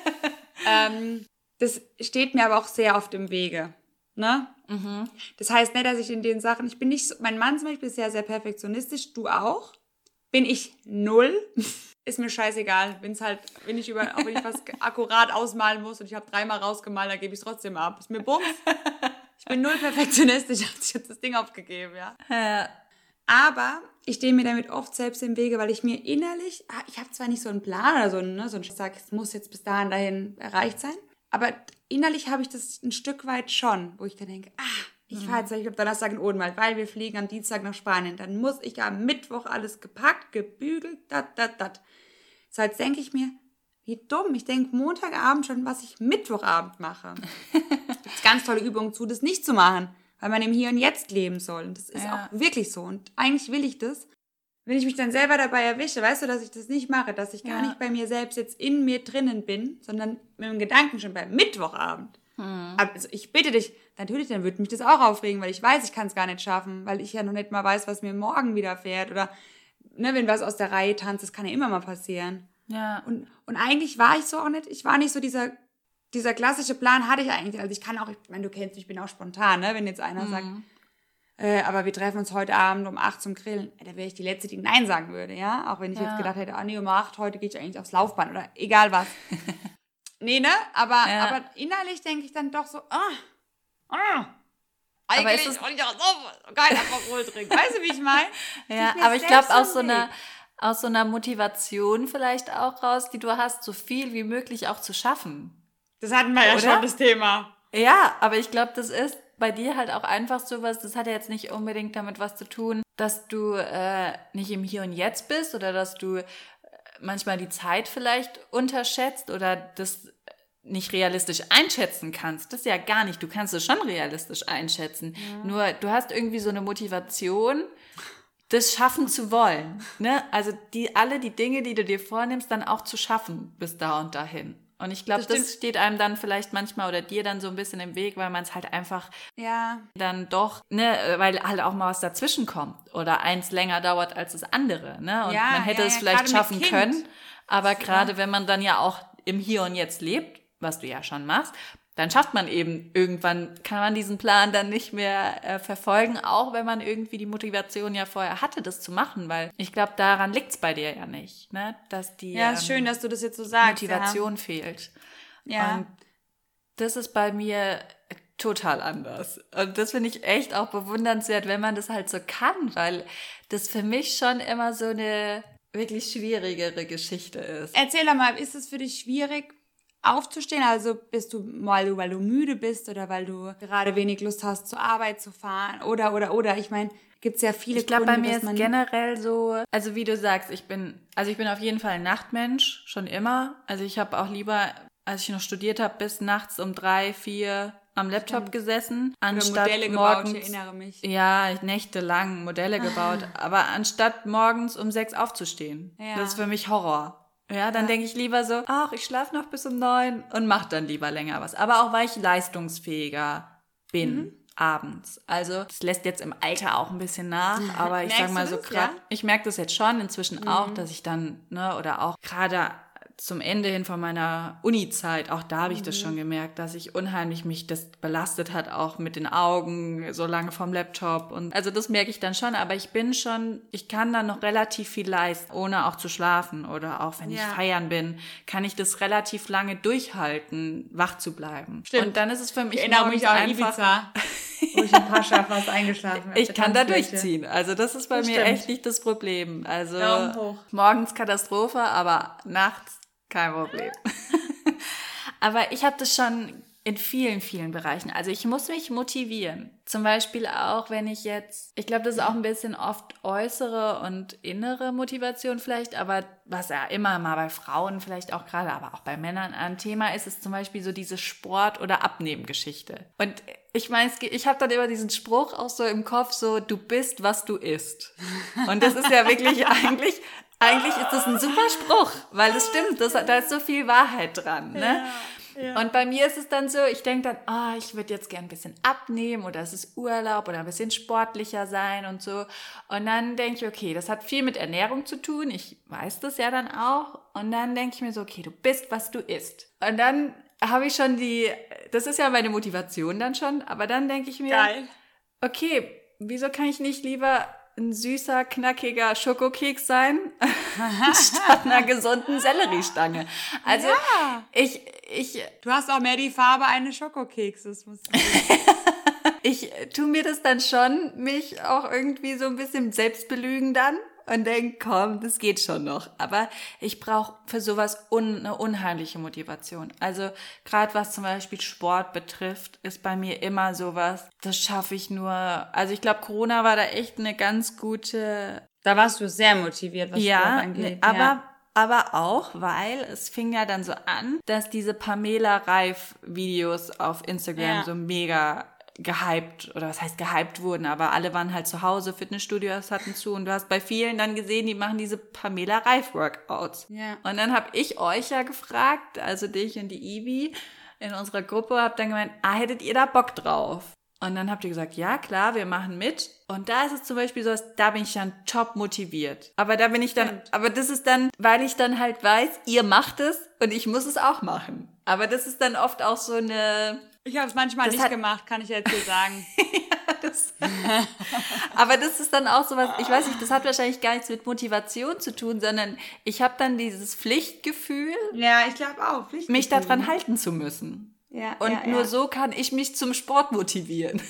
ähm, das steht mir aber auch sehr auf dem Wege. Ne? Mhm. Das heißt nicht, dass ich in den Sachen, ich bin nicht so, mein Mann zum Beispiel ist sehr, sehr perfektionistisch, du auch. Bin ich null? Ist mir scheißegal. Wenn's halt, wenn ich über, auch wenn ich was akkurat ausmalen muss und ich habe dreimal rausgemalt, dann gebe ich es trotzdem ab. Ist mir bums. Ich bin null perfektionistisch, habe ich jetzt das Ding aufgegeben, ja. Ja. Aber ich stehe mir damit oft selbst im Wege, weil ich mir innerlich, ah, ich habe zwar nicht so einen Plan oder so, ne, so ein sag, es muss jetzt bis dahin dahin erreicht sein, aber innerlich habe ich das ein Stück weit schon, wo ich dann denke, ah, ich fahre jetzt ich am Donnerstag in Odenwald, weil wir fliegen am Dienstag nach Spanien. Dann muss ich am Mittwoch alles gepackt, gebügelt, dat, dat, dat. So, jetzt denke ich mir, wie dumm. Ich denke Montagabend schon, was ich Mittwochabend mache. Gibt's ganz tolle Übungen zu, das nicht zu machen, weil man im Hier und Jetzt leben soll. Und das ist Ja. auch wirklich so. Und eigentlich will ich das. Wenn ich mich dann selber dabei erwische, weißt du, dass ich das nicht mache, dass ich gar Ja. nicht bei mir selbst jetzt in mir drinnen bin, sondern mit dem Gedanken schon beim Mittwochabend. Hm. Also ich bitte dich, natürlich, dann würde mich das auch aufregen, weil ich weiß, ich kann es gar nicht schaffen, weil ich ja noch nicht mal weiß, was mir morgen widerfährt oder ne, wenn was aus der Reihe tanzt, das kann ja immer mal passieren. Ja. Und, und eigentlich war ich so auch nicht, ich war nicht so dieser, dieser klassische Plan hatte ich eigentlich. Also ich kann auch, ich meine, du kennst mich, ich bin auch spontan, ne? Wenn jetzt einer sagt, äh, aber wir treffen uns heute Abend um 8 zum Grillen, äh, da wäre ich die Letzte, die Nein sagen würde, ja? Auch wenn ich Ja. jetzt gedacht hätte, ah nee, um 8, heute gehe ich eigentlich aufs Laufband oder egal was. nee, ne? Aber, Ja. aber innerlich denke ich dann doch so, ah, ah. Aber Eigentlich ist es- wollte ich auch so kein Alkohol trinken. Weißt du, wie ich meine? Ja, aber ich glaube aus so einer aus so einer Motivation vielleicht auch raus, die du hast, so viel wie möglich auch zu schaffen. Das hatten wir ja Oder? schon, das Thema. Ja, aber ich glaube, das ist bei dir halt auch einfach sowas, das hat ja jetzt nicht unbedingt damit was zu tun, dass du äh, nicht im Hier und Jetzt bist oder dass du äh, manchmal die Zeit vielleicht unterschätzt oder das nicht realistisch einschätzen kannst. Das ja gar nicht. Du kannst es schon realistisch einschätzen. Nur du hast irgendwie so eine Motivation, das schaffen zu wollen. Ne? Also die, alle die Dinge, die du dir vornimmst, dann auch zu schaffen bis da und dahin. Und ich glaube, Das das, steht einem dann vielleicht manchmal oder dir dann so ein bisschen im Weg, weil man es halt einfach Ja, dann doch, ne, weil halt auch mal was dazwischen kommt oder eins länger dauert als das andere, ne? Und Ja, man hätte ja, es vielleicht schaffen können, aber gerade wenn man dann ja auch im Hier und Jetzt lebt, was du ja schon machst, dann schafft man eben irgendwann, kann man diesen Plan dann nicht mehr äh, verfolgen, auch wenn man irgendwie die Motivation ja vorher hatte, das zu machen, weil ich glaube, daran liegt's bei dir ja nicht, ne? dass die ja, ist ähm, schön, dass du das jetzt so sagst, Motivation ja. fehlt. Ja. Und das ist bei mir total anders. Und das finde ich echt auch bewundernswert, wenn man das halt so kann, weil das für mich schon immer so eine wirklich schwierigere Geschichte ist. Erzähl doch mal, ist es für dich schwierig, aufzustehen? Also bist du, weil du, weil du müde bist oder weil du gerade wenig Lust hast, zur Arbeit zu fahren oder, oder, oder. Ich meine, gibt es ja viele Ich glaube, bei mir ist generell so, also wie du sagst, ich bin, also ich bin auf jeden Fall ein Nachtmensch, schon immer. Also ich habe auch lieber, als ich noch studiert habe, bis nachts um drei, vier am Laptop Stimmt. gesessen, anstatt Modelle morgens, gebaut, ich erinnere mich. Ja, nächtelang Modelle gebaut, aber anstatt morgens um sechs aufzustehen. Ja. Das ist für mich Horror. Ja, dann ja. denke ich lieber so, ach, ich schlafe noch bis um neun und mach dann lieber länger was. Aber auch weil ich leistungsfähiger bin. Mhm. Abends. Also, das lässt jetzt im Alter auch ein bisschen nach, aber ich sag mal so gerade, ja? ich merke das jetzt schon inzwischen mhm. auch, dass ich dann, ne, oder auch gerade zum Ende hin von meiner Uni-Zeit, auch da habe ich mhm. das schon gemerkt, dass ich unheimlich mich das belastet hat, auch mit den Augen, so lange vom Laptop. Und also das merke ich dann schon, aber ich bin schon, ich kann dann noch relativ viel leisten, ohne auch zu schlafen. Oder auch wenn ja. ich feiern bin, kann ich das relativ lange durchhalten, wach zu bleiben. Stimmt. Und dann ist es für mich. Ich erinnere mich auch an Ibiza. wo ich ein paar fast eingeschlafen Ich kann da durchziehen. Also das ist bei das mir stimmt. echt nicht das Problem. Also morgens Katastrophe, aber nachts kein Problem. Aber ich habe das schon in vielen, vielen Bereichen. Also ich muss mich motivieren. Zum Beispiel auch, wenn ich jetzt, ich glaube, das ist auch ein bisschen oft äußere und innere Motivation vielleicht, aber was ja immer mal bei Frauen vielleicht auch gerade, aber auch bei Männern ein Thema ist, ist zum Beispiel so diese Sport- oder Abnehmgeschichte. Und ich meine, ich habe dann immer diesen Spruch auch so im Kopf, so, du bist, was du isst. Und das ist ja wirklich eigentlich eigentlich ist das ein super Spruch, weil das stimmt, das, da ist so viel Wahrheit dran. Ne? Ja, ja. Und bei mir ist es dann so, ich denke dann, oh, ich würde jetzt gern ein bisschen abnehmen oder es ist Urlaub oder ein bisschen sportlicher sein und so. Und dann denke ich, okay, das hat viel mit Ernährung zu tun. Ich weiß das ja dann auch. Und dann denke ich mir so, okay, du bist, was du isst. Und dann habe ich schon die, das ist ja meine Motivation dann schon, aber dann denke ich mir, Geil. okay, wieso kann ich nicht lieber ein süßer, knackiger Schokokeks sein, statt einer gesunden Selleriestange. Also ja. ich, ich. Du hast auch mehr die Farbe eines Schokokekses, muss ich tue mir das dann schon, mich auch irgendwie so ein bisschen selbst belügen dann und denke, komm, das geht schon noch. Aber ich brauche für sowas un eine unheimliche Motivation. Also gerade was zum Beispiel Sport betrifft, ist bei mir immer sowas, das schaffe ich nur. Also ich glaube, Corona war da echt eine ganz gute. Da warst du sehr motiviert, was ja, Sport angeht. Aber ja. Aber auch, weil es fing ja dann so an, dass diese Pamela Reif Videos auf Instagram ja. so mega gehypt oder was heißt gehypt wurden, aber alle waren halt zu Hause, Fitnessstudios hatten zu und du hast bei vielen dann gesehen, die machen diese Pamela Reif Workouts. Ja. Und dann habe ich euch ja gefragt, also dich und die Ivi in unserer Gruppe, habt dann gemeint, ah, hättet ihr da Bock drauf? Und dann habt ihr gesagt, ja klar, wir machen mit. Und da ist es zum Beispiel so, da bin ich dann top motiviert. Aber da bin ich dann, aber das ist dann, weil ich dann halt weiß, ihr macht es und ich muss es auch machen. Aber das ist dann oft auch so eine, ich habe es manchmal das nicht hat, gemacht, kann ich jetzt hier sagen. ja, das, aber das ist dann auch so was, ich weiß nicht, das hat wahrscheinlich gar nichts mit Motivation zu tun, sondern ich habe dann dieses Pflichtgefühl. Ja, ich glaube auch. Mich daran halten zu müssen. Ja, Und ja, nur ja. so kann ich mich zum Sport motivieren.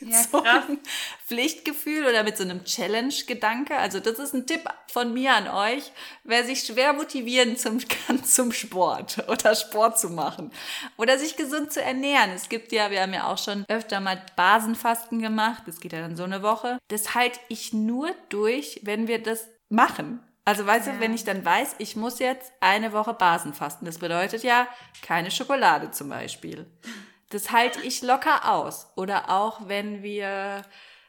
Ja, so einem Pflichtgefühl oder mit so einem Challenge-Gedanke. Also das ist ein Tipp von mir an euch, wer sich schwer motivieren zum, kann zum Sport oder Sport zu machen oder sich gesund zu ernähren. Es gibt ja, wir haben ja auch schon öfter mal Basenfasten gemacht. Das geht ja dann so eine Woche. Das halte ich nur durch, wenn wir das machen. Also weißt ja. du, wenn ich dann weiß, ich muss jetzt eine Woche Basenfasten, das bedeutet ja keine Schokolade zum Beispiel. Das halte ich locker aus. Oder auch wenn wir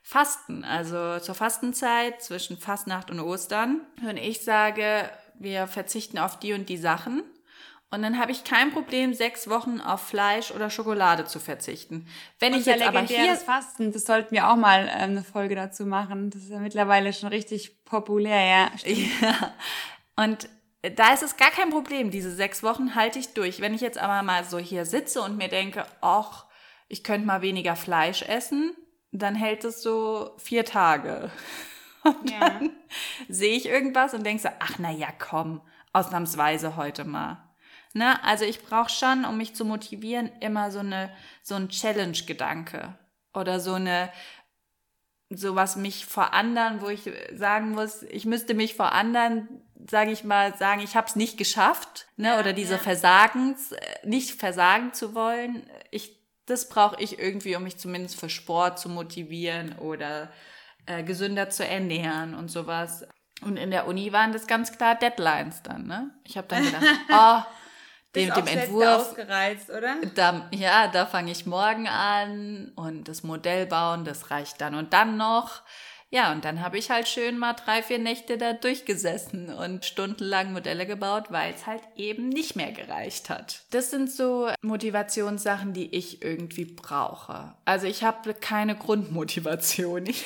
fasten, also zur Fastenzeit zwischen Fastnacht und Ostern. Und ich sage, wir verzichten auf die und die Sachen. Und dann habe ich kein Problem, sechs Wochen auf Fleisch oder Schokolade zu verzichten. Wenn und ich jetzt aber hier Fasten, das sollten wir auch mal ähm, eine Folge dazu machen. Das ist ja mittlerweile schon richtig populär, ja. Ja. Und da ist es gar kein Problem. Diese sechs Wochen halte ich durch. Wenn ich jetzt aber mal so hier sitze und mir denke, ach, ich könnte mal weniger Fleisch essen, dann hält es so vier Tage. Und ja. dann sehe ich irgendwas und denke so, ach na ja, komm, ausnahmsweise heute mal. Ne? Also ich brauche schon, um mich zu motivieren, immer so eine so ein Challenge-Gedanke oder so eine so was mich vor anderen, wo ich sagen muss, ich müsste mich vor anderen, sage ich mal, sagen, ich habe es nicht geschafft, ne? Oder diese ja. Versagens, äh, nicht versagen zu wollen. Ich, das brauche ich irgendwie, um mich zumindest für Sport zu motivieren oder äh, gesünder zu ernähren und sowas. Und in der Uni waren das ganz klar Deadlines dann, ne? Ich habe dann gedacht, oh, dem, dem Entwurf. Ausgereizt, oder? Da, ja, da fange ich morgen an und das Modell bauen, das reicht dann und dann noch. Ja, und dann habe ich halt schön mal drei, vier Nächte da durchgesessen und stundenlang Modelle gebaut, weil es halt eben nicht mehr gereicht hat. Das sind so Motivationssachen, die ich irgendwie brauche. Also ich habe keine Grundmotivation. Ich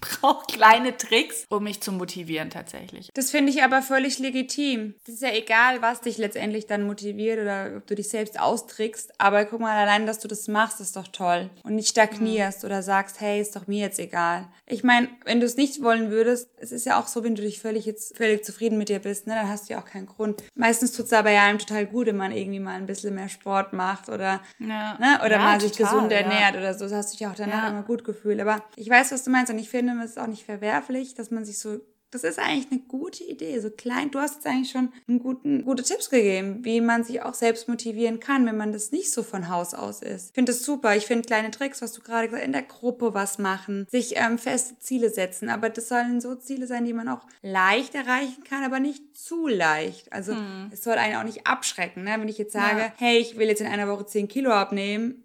brauche kleine Tricks, um mich zu motivieren tatsächlich. Das finde ich aber völlig legitim. Das ist ja egal, was dich letztendlich dann motiviert oder ob du dich selbst austrickst. Aber guck mal, allein, dass du das machst, ist doch toll. Und nicht stagnierst mhm. oder sagst, hey, ist doch mir jetzt egal. Ich meine, wenn du es nicht wollen würdest, es ist ja auch so, wenn du dich völlig jetzt völlig zufrieden mit dir bist, ne, dann hast du ja auch keinen Grund. Meistens tut es aber ja einem total gut, wenn man irgendwie mal ein bisschen mehr Sport macht oder, ja. ne, oder ja, mal sich gesund ernährt ja. oder so. Das hast du dich auch danach immer gut gefühlt. Aber ich weiß, was du meinst und ich finde, finde, es ist auch nicht verwerflich, dass man sich so das ist eigentlich eine gute Idee. So klein, du hast jetzt eigentlich schon einen guten, gute Tipps gegeben, wie man sich auch selbst motivieren kann, wenn man das nicht so von Haus aus ist. Ich finde das super. Ich finde kleine Tricks, was du gerade gesagt hast, in der Gruppe was machen, sich ähm, feste Ziele setzen. Aber das sollen so Ziele sein, die man auch leicht erreichen kann, aber nicht zu leicht. Also hm. es soll einen auch nicht abschrecken. Ne? Wenn ich jetzt sage, ja. hey, ich will jetzt in einer Woche 10 Kilo abnehmen,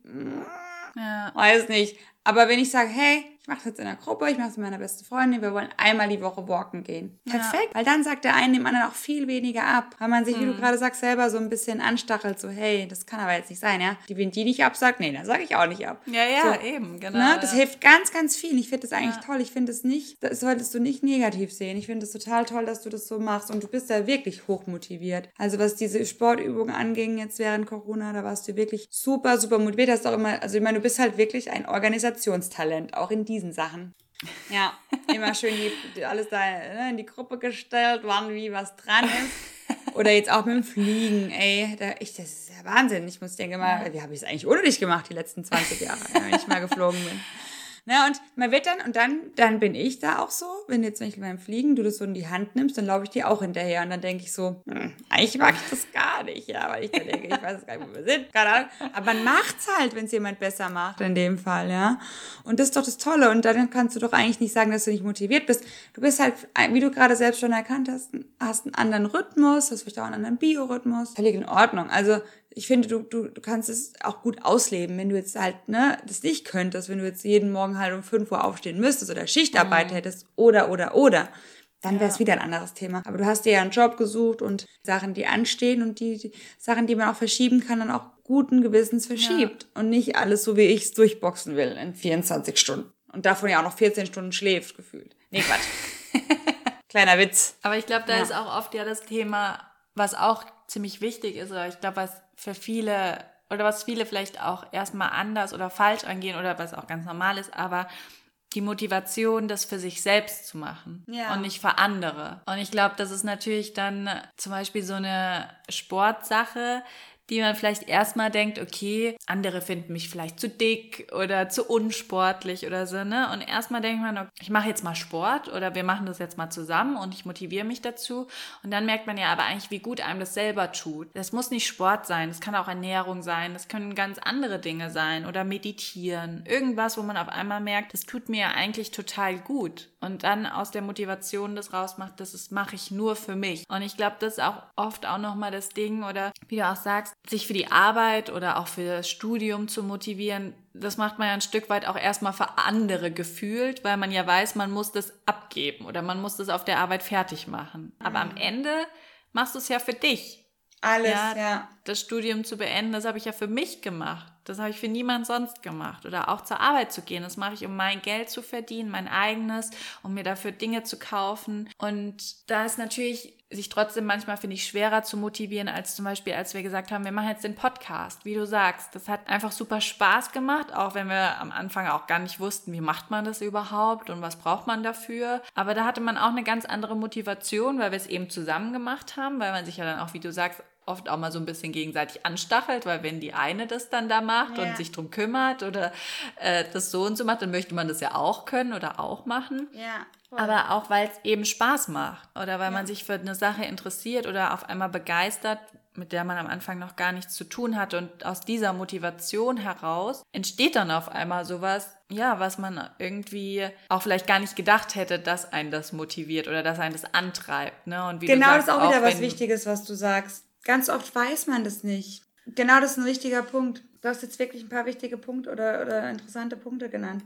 ja. weiß nicht. Aber wenn ich sage, hey, ich mache es jetzt in der Gruppe, ich mache es mit meiner besten Freundin, wir wollen einmal die Woche walken gehen. Perfekt, ja. weil dann sagt der eine dem anderen auch viel weniger ab. Weil man sich, mhm. wie du mhm. gerade sagst, selber so ein bisschen anstachelt, so hey, das kann aber jetzt nicht sein, ja. Die, wenn die nicht absagt, nee, dann sage ich auch nicht ab. Ja, ja, so, eben, genau. Ne? Das hilft ganz, ganz viel. Ich finde das eigentlich ja. toll. Ich finde es nicht, das solltest du nicht negativ sehen. Ich finde es total toll, dass du das so machst und du bist da wirklich hochmotiviert. Also was diese Sportübungen anging jetzt während Corona, da warst du wirklich super, super motiviert. Hast auch immer, also ich meine, du bist halt wirklich ein Organisationstalent, auch in diesen Sachen. Ja, immer schön die, alles da ne, in die Gruppe gestellt, wann wie was dran ist. Oder jetzt auch mit dem Fliegen, ey, da, ich, das ist ja Wahnsinn. Ich muss denken mal, wie habe ich es eigentlich ohne dich gemacht, die letzten 20 Jahre, wenn ich mal geflogen bin. Na, und man wird dann, und dann, dann bin ich da auch so, wenn jetzt zum Beispiel beim Fliegen du das so in die Hand nimmst, dann laufe ich dir auch hinterher. Und dann denke ich so, hm, eigentlich mag ich das gar nicht, ja, weil ich dann denke, ich weiß gar nicht, wo wir sind, keine Ahnung. Aber man macht's halt, wenn es jemand besser macht, in dem Fall, ja. Und das ist doch das Tolle. Und dann kannst du doch eigentlich nicht sagen, dass du nicht motiviert bist. Du bist halt, wie du gerade selbst schon erkannt hast, hast einen anderen Rhythmus, hast vielleicht auch einen anderen Biorhythmus. Völlig in Ordnung. Also ich finde, du, du, du kannst es auch gut ausleben, wenn du jetzt halt, ne, das nicht könntest, wenn du jetzt jeden Morgen halt um 5 Uhr aufstehen müsstest oder Schichtarbeit mhm. hättest oder, oder, oder. Dann wäre es ja. wieder ein anderes Thema. Aber du hast dir ja einen Job gesucht und Sachen, die anstehen und die, die Sachen, die man auch verschieben kann, dann auch guten Gewissens verschiebt. Ja. Und nicht alles so, wie ich es durchboxen will in 24 Stunden. Und davon ja auch noch 14 Stunden schläft, gefühlt. Nee, Quatsch. Kleiner Witz. Aber ich glaube, da ja. ist auch oft ja das Thema, was auch ziemlich wichtig ist, oder ich glaube, was für viele oder was viele vielleicht auch erstmal anders oder falsch angehen oder was auch ganz normal ist, aber die Motivation, das für sich selbst zu machen ja. und nicht für andere. Und ich glaube, das ist natürlich dann zum Beispiel so eine Sportsache, die man vielleicht erstmal denkt, okay, andere finden mich vielleicht zu dick oder zu unsportlich oder so, ne? Und erstmal denkt man, okay, ich mache jetzt mal Sport oder wir machen das jetzt mal zusammen und ich motiviere mich dazu. Und dann merkt man ja aber eigentlich, wie gut einem das selber tut. Das muss nicht Sport sein, das kann auch Ernährung sein, das können ganz andere Dinge sein oder meditieren. Irgendwas, wo man auf einmal merkt, das tut mir eigentlich total gut. Und dann aus der Motivation das rausmacht, das mache ich nur für mich. Und ich glaube, das ist auch oft auch nochmal das Ding oder wie du auch sagst, sich für die Arbeit oder auch für das Studium zu motivieren, das macht man ja ein Stück weit auch erstmal für andere gefühlt, weil man ja weiß, man muss das abgeben oder man muss das auf der Arbeit fertig machen. Aber mhm. am Ende machst du es ja für dich. Alles, ja, ja. Das Studium zu beenden, das habe ich ja für mich gemacht. Das habe ich für niemand sonst gemacht. Oder auch zur Arbeit zu gehen. Das mache ich, um mein Geld zu verdienen, mein eigenes, um mir dafür Dinge zu kaufen. Und da ist natürlich sich trotzdem manchmal, finde ich, schwerer zu motivieren, als zum Beispiel, als wir gesagt haben, wir machen jetzt den Podcast, wie du sagst. Das hat einfach super Spaß gemacht, auch wenn wir am Anfang auch gar nicht wussten, wie macht man das überhaupt und was braucht man dafür. Aber da hatte man auch eine ganz andere Motivation, weil wir es eben zusammen gemacht haben, weil man sich ja dann auch, wie du sagst, oft auch mal so ein bisschen gegenseitig anstachelt, weil wenn die eine das dann da macht ja. und sich drum kümmert oder äh, das so und so macht, dann möchte man das ja auch können oder auch machen. Ja. Voll. Aber auch weil es eben Spaß macht oder weil ja. man sich für eine Sache interessiert oder auf einmal begeistert, mit der man am Anfang noch gar nichts zu tun hatte und aus dieser Motivation heraus entsteht dann auf einmal sowas, ja, was man irgendwie auch vielleicht gar nicht gedacht hätte, dass einen das motiviert oder dass einen das antreibt, ne? Und wie genau, sagst, das ist auch wieder was Wichtiges, was du sagst Ganz oft weiß man das nicht. Genau, das ist ein wichtiger Punkt. Du hast jetzt wirklich ein paar wichtige Punkte oder, oder interessante Punkte genannt.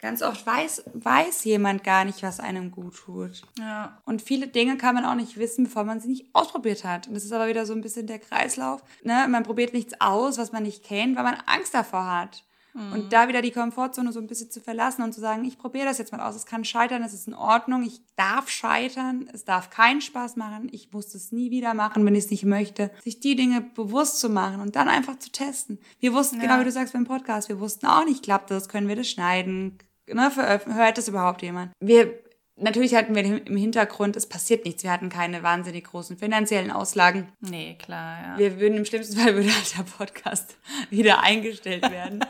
Ganz oft weiß, weiß jemand gar nicht, was einem gut tut. Ja. Und viele Dinge kann man auch nicht wissen, bevor man sie nicht ausprobiert hat. Und das ist aber wieder so ein bisschen der Kreislauf. Ne? Man probiert nichts aus, was man nicht kennt, weil man Angst davor hat. Mhm. Und da wieder die Komfortzone so ein bisschen zu verlassen und zu sagen, ich probiere das jetzt mal aus. Es kann scheitern, es ist in Ordnung, ich darf scheitern, es darf keinen Spaß machen, ich muss das nie wieder machen, wenn ich es nicht möchte. Sich die Dinge bewusst zu machen und dann einfach zu testen. Wir wussten, ja. genau wie du sagst beim Podcast, wir wussten auch nicht, klappt das, können wir das schneiden, ne, hört das überhaupt jemand? Wir Natürlich hatten wir im Hintergrund, es passiert nichts. Wir hatten keine wahnsinnig großen finanziellen Auslagen. Nee, klar, ja. Wir würden im schlimmsten Fall würde halt der Podcast wieder eingestellt werden.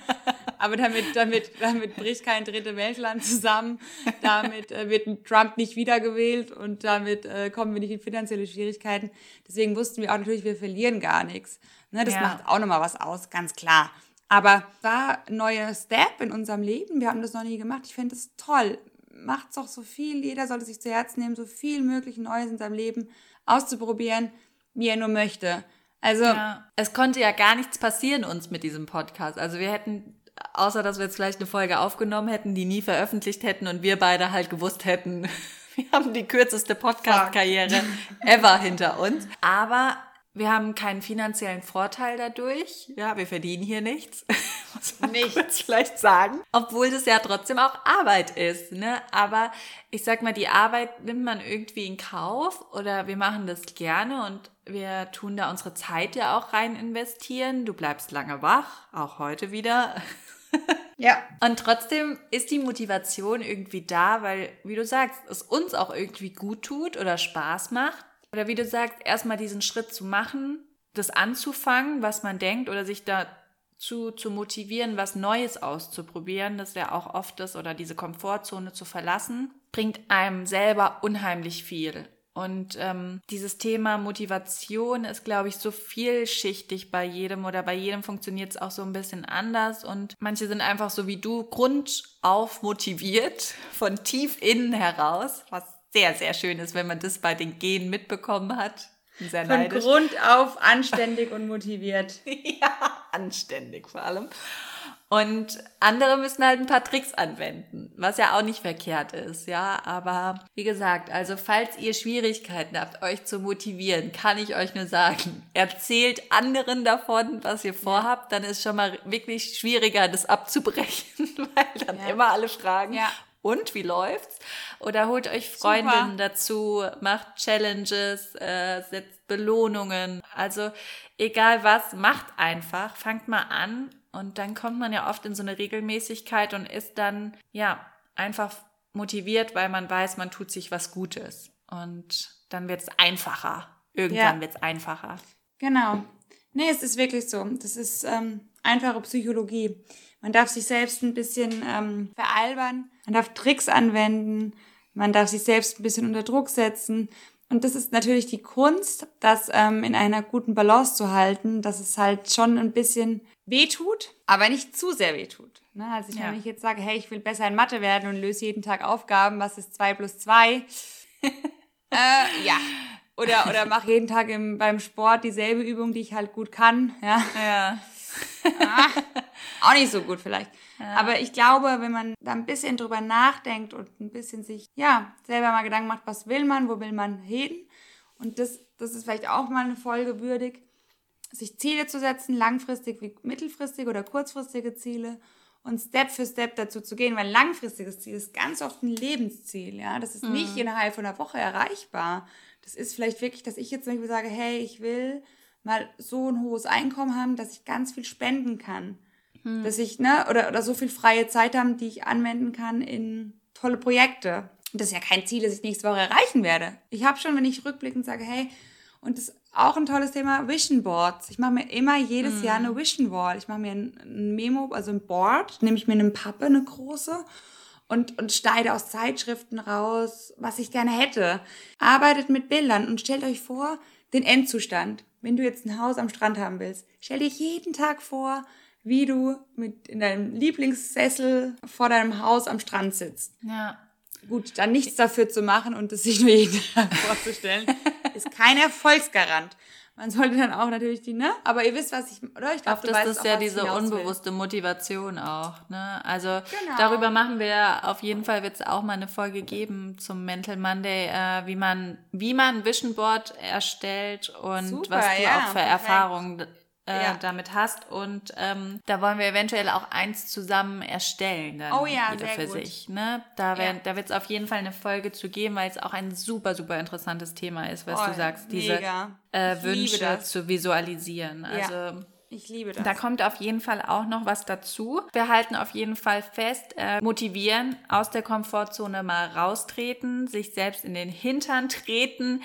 Aber damit, damit, damit bricht kein dritte Weltland zusammen. Damit äh, wird Trump nicht wiedergewählt und damit äh, kommen wir nicht in finanzielle Schwierigkeiten. Deswegen wussten wir auch natürlich, wir verlieren gar nichts. Ne, das ja. macht auch nochmal was aus, ganz klar. Aber war ein neuer Step in unserem Leben. Wir haben das noch nie gemacht. Ich finde es toll macht doch so viel. Jeder sollte sich zu Herzen nehmen, so viel möglich Neues in seinem Leben auszuprobieren, wie er nur möchte. Also. Ja. Es konnte ja gar nichts passieren uns mit diesem Podcast. Also wir hätten, außer dass wir jetzt vielleicht eine Folge aufgenommen hätten, die nie veröffentlicht hätten und wir beide halt gewusst hätten, wir haben die kürzeste Podcast-Karriere ever hinter uns. Aber wir haben keinen finanziellen Vorteil dadurch. Ja, wir verdienen hier nichts. Muss man nichts vielleicht sagen. Obwohl das ja trotzdem auch Arbeit ist. Ne? Aber ich sag mal, die Arbeit nimmt man irgendwie in Kauf oder wir machen das gerne und wir tun da unsere Zeit ja auch rein investieren. Du bleibst lange wach, auch heute wieder. Ja. Und trotzdem ist die Motivation irgendwie da, weil, wie du sagst, es uns auch irgendwie gut tut oder Spaß macht oder wie du sagst, erstmal diesen Schritt zu machen, das anzufangen, was man denkt oder sich dazu zu motivieren, was Neues auszuprobieren, das ja auch oft ist, oder diese Komfortzone zu verlassen, bringt einem selber unheimlich viel. Und ähm, dieses Thema Motivation ist, glaube ich, so vielschichtig bei jedem oder bei jedem funktioniert es auch so ein bisschen anders. Und manche sind einfach so wie du grundauf motiviert von tief innen heraus, was sehr, sehr schön ist, wenn man das bei den Genen mitbekommen hat. Sehr Von neidisch. Grund auf anständig und motiviert. ja, anständig vor allem. Und andere müssen halt ein paar Tricks anwenden, was ja auch nicht verkehrt ist, ja. Aber wie gesagt, also falls ihr Schwierigkeiten habt, euch zu motivieren, kann ich euch nur sagen, erzählt anderen davon, was ihr vorhabt, dann ist schon mal wirklich schwieriger, das abzubrechen, weil dann ja. immer alle fragen, ja und wie läuft's? Oder holt euch Freundinnen Super. dazu, macht Challenges, äh, setzt Belohnungen. Also egal was, macht einfach, fangt mal an und dann kommt man ja oft in so eine Regelmäßigkeit und ist dann ja einfach motiviert, weil man weiß, man tut sich was Gutes. Und dann wird's einfacher. Irgendwann ja. wird's einfacher. Genau. Nee, es ist wirklich so. Das ist ähm, einfache Psychologie. Man darf sich selbst ein bisschen ähm, veralbern, man darf Tricks anwenden, man darf sich selbst ein bisschen unter Druck setzen. Und das ist natürlich die Kunst, das ähm, in einer guten Balance zu halten, dass es halt schon ein bisschen wehtut, aber nicht zu sehr wehtut. Ne? Also ich, ja. wenn ich jetzt sage, hey, ich will besser in Mathe werden und löse jeden Tag Aufgaben, was ist zwei plus zwei? äh, ja. Oder, oder mache jeden Tag im, beim Sport dieselbe Übung, die ich halt gut kann. Ja. ja. Ah, auch nicht so gut vielleicht. Ja. Aber ich glaube, wenn man da ein bisschen drüber nachdenkt und ein bisschen sich, ja, selber mal Gedanken macht, was will man, wo will man hin? Und das, das ist vielleicht auch mal eine Folge würdig. sich Ziele zu setzen, langfristig wie mittelfristige oder kurzfristige Ziele und Step für Step dazu zu gehen, weil langfristiges Ziel ist ganz oft ein Lebensziel, ja. Das ist nicht mhm. innerhalb von einer Woche erreichbar. Das ist vielleicht wirklich, dass ich jetzt zum Beispiel sage, hey, ich will mal so ein hohes Einkommen haben, dass ich ganz viel spenden kann. Mhm. Dass ich, ne, oder, oder so viel freie Zeit haben, die ich anwenden kann in tolle Projekte. Das ist ja kein Ziel, das ich nächste Woche erreichen werde. Ich habe schon, wenn ich rückblickend sage, hey, und das ist auch ein tolles Thema, Vision Boards. Ich mache mir immer jedes mm. Jahr eine Vision Wall. Ich mache mir ein, Memo, also ein Board, nehme ich mir eine Pappe, eine große, und, und schneide aus Zeitschriften raus, was ich gerne hätte. Arbeitet mit Bildern und stellt euch vor, den Endzustand. Wenn du jetzt ein Haus am Strand haben willst, stell dir jeden Tag vor, wie du mit in deinem Lieblingssessel vor deinem Haus am Strand sitzt. Ja. Gut, dann nichts dafür zu machen und es sich nur jeden Tag vorzustellen, ist kein Erfolgsgarant. Man sollte dann auch natürlich die, ne? Aber ihr wisst, was ich, oder? Ich glaube, das ist ja diese unbewusste will. Motivation auch, ne? Also genau. darüber machen wir auf jeden Fall wird es auch mal eine Folge geben zum Mental Monday, äh, wie man, wie man Vision Board erstellt und Super, was du ja, auch für perfekt. Erfahrungen äh, ja. damit hast. Und ähm, da wollen wir eventuell auch eins zusammen erstellen. Dann oh ja, jeder sehr für gut. sich. Ne? Da, ja. da wird es auf jeden Fall eine Folge zu geben, weil es auch ein super, super interessantes Thema ist, was oh, du sagst, diese äh, Wünsche zu visualisieren. Also ja. Ich liebe das. Da kommt auf jeden Fall auch noch was dazu. Wir halten auf jeden Fall fest, äh, motivieren, aus der Komfortzone mal raustreten, sich selbst in den Hintern treten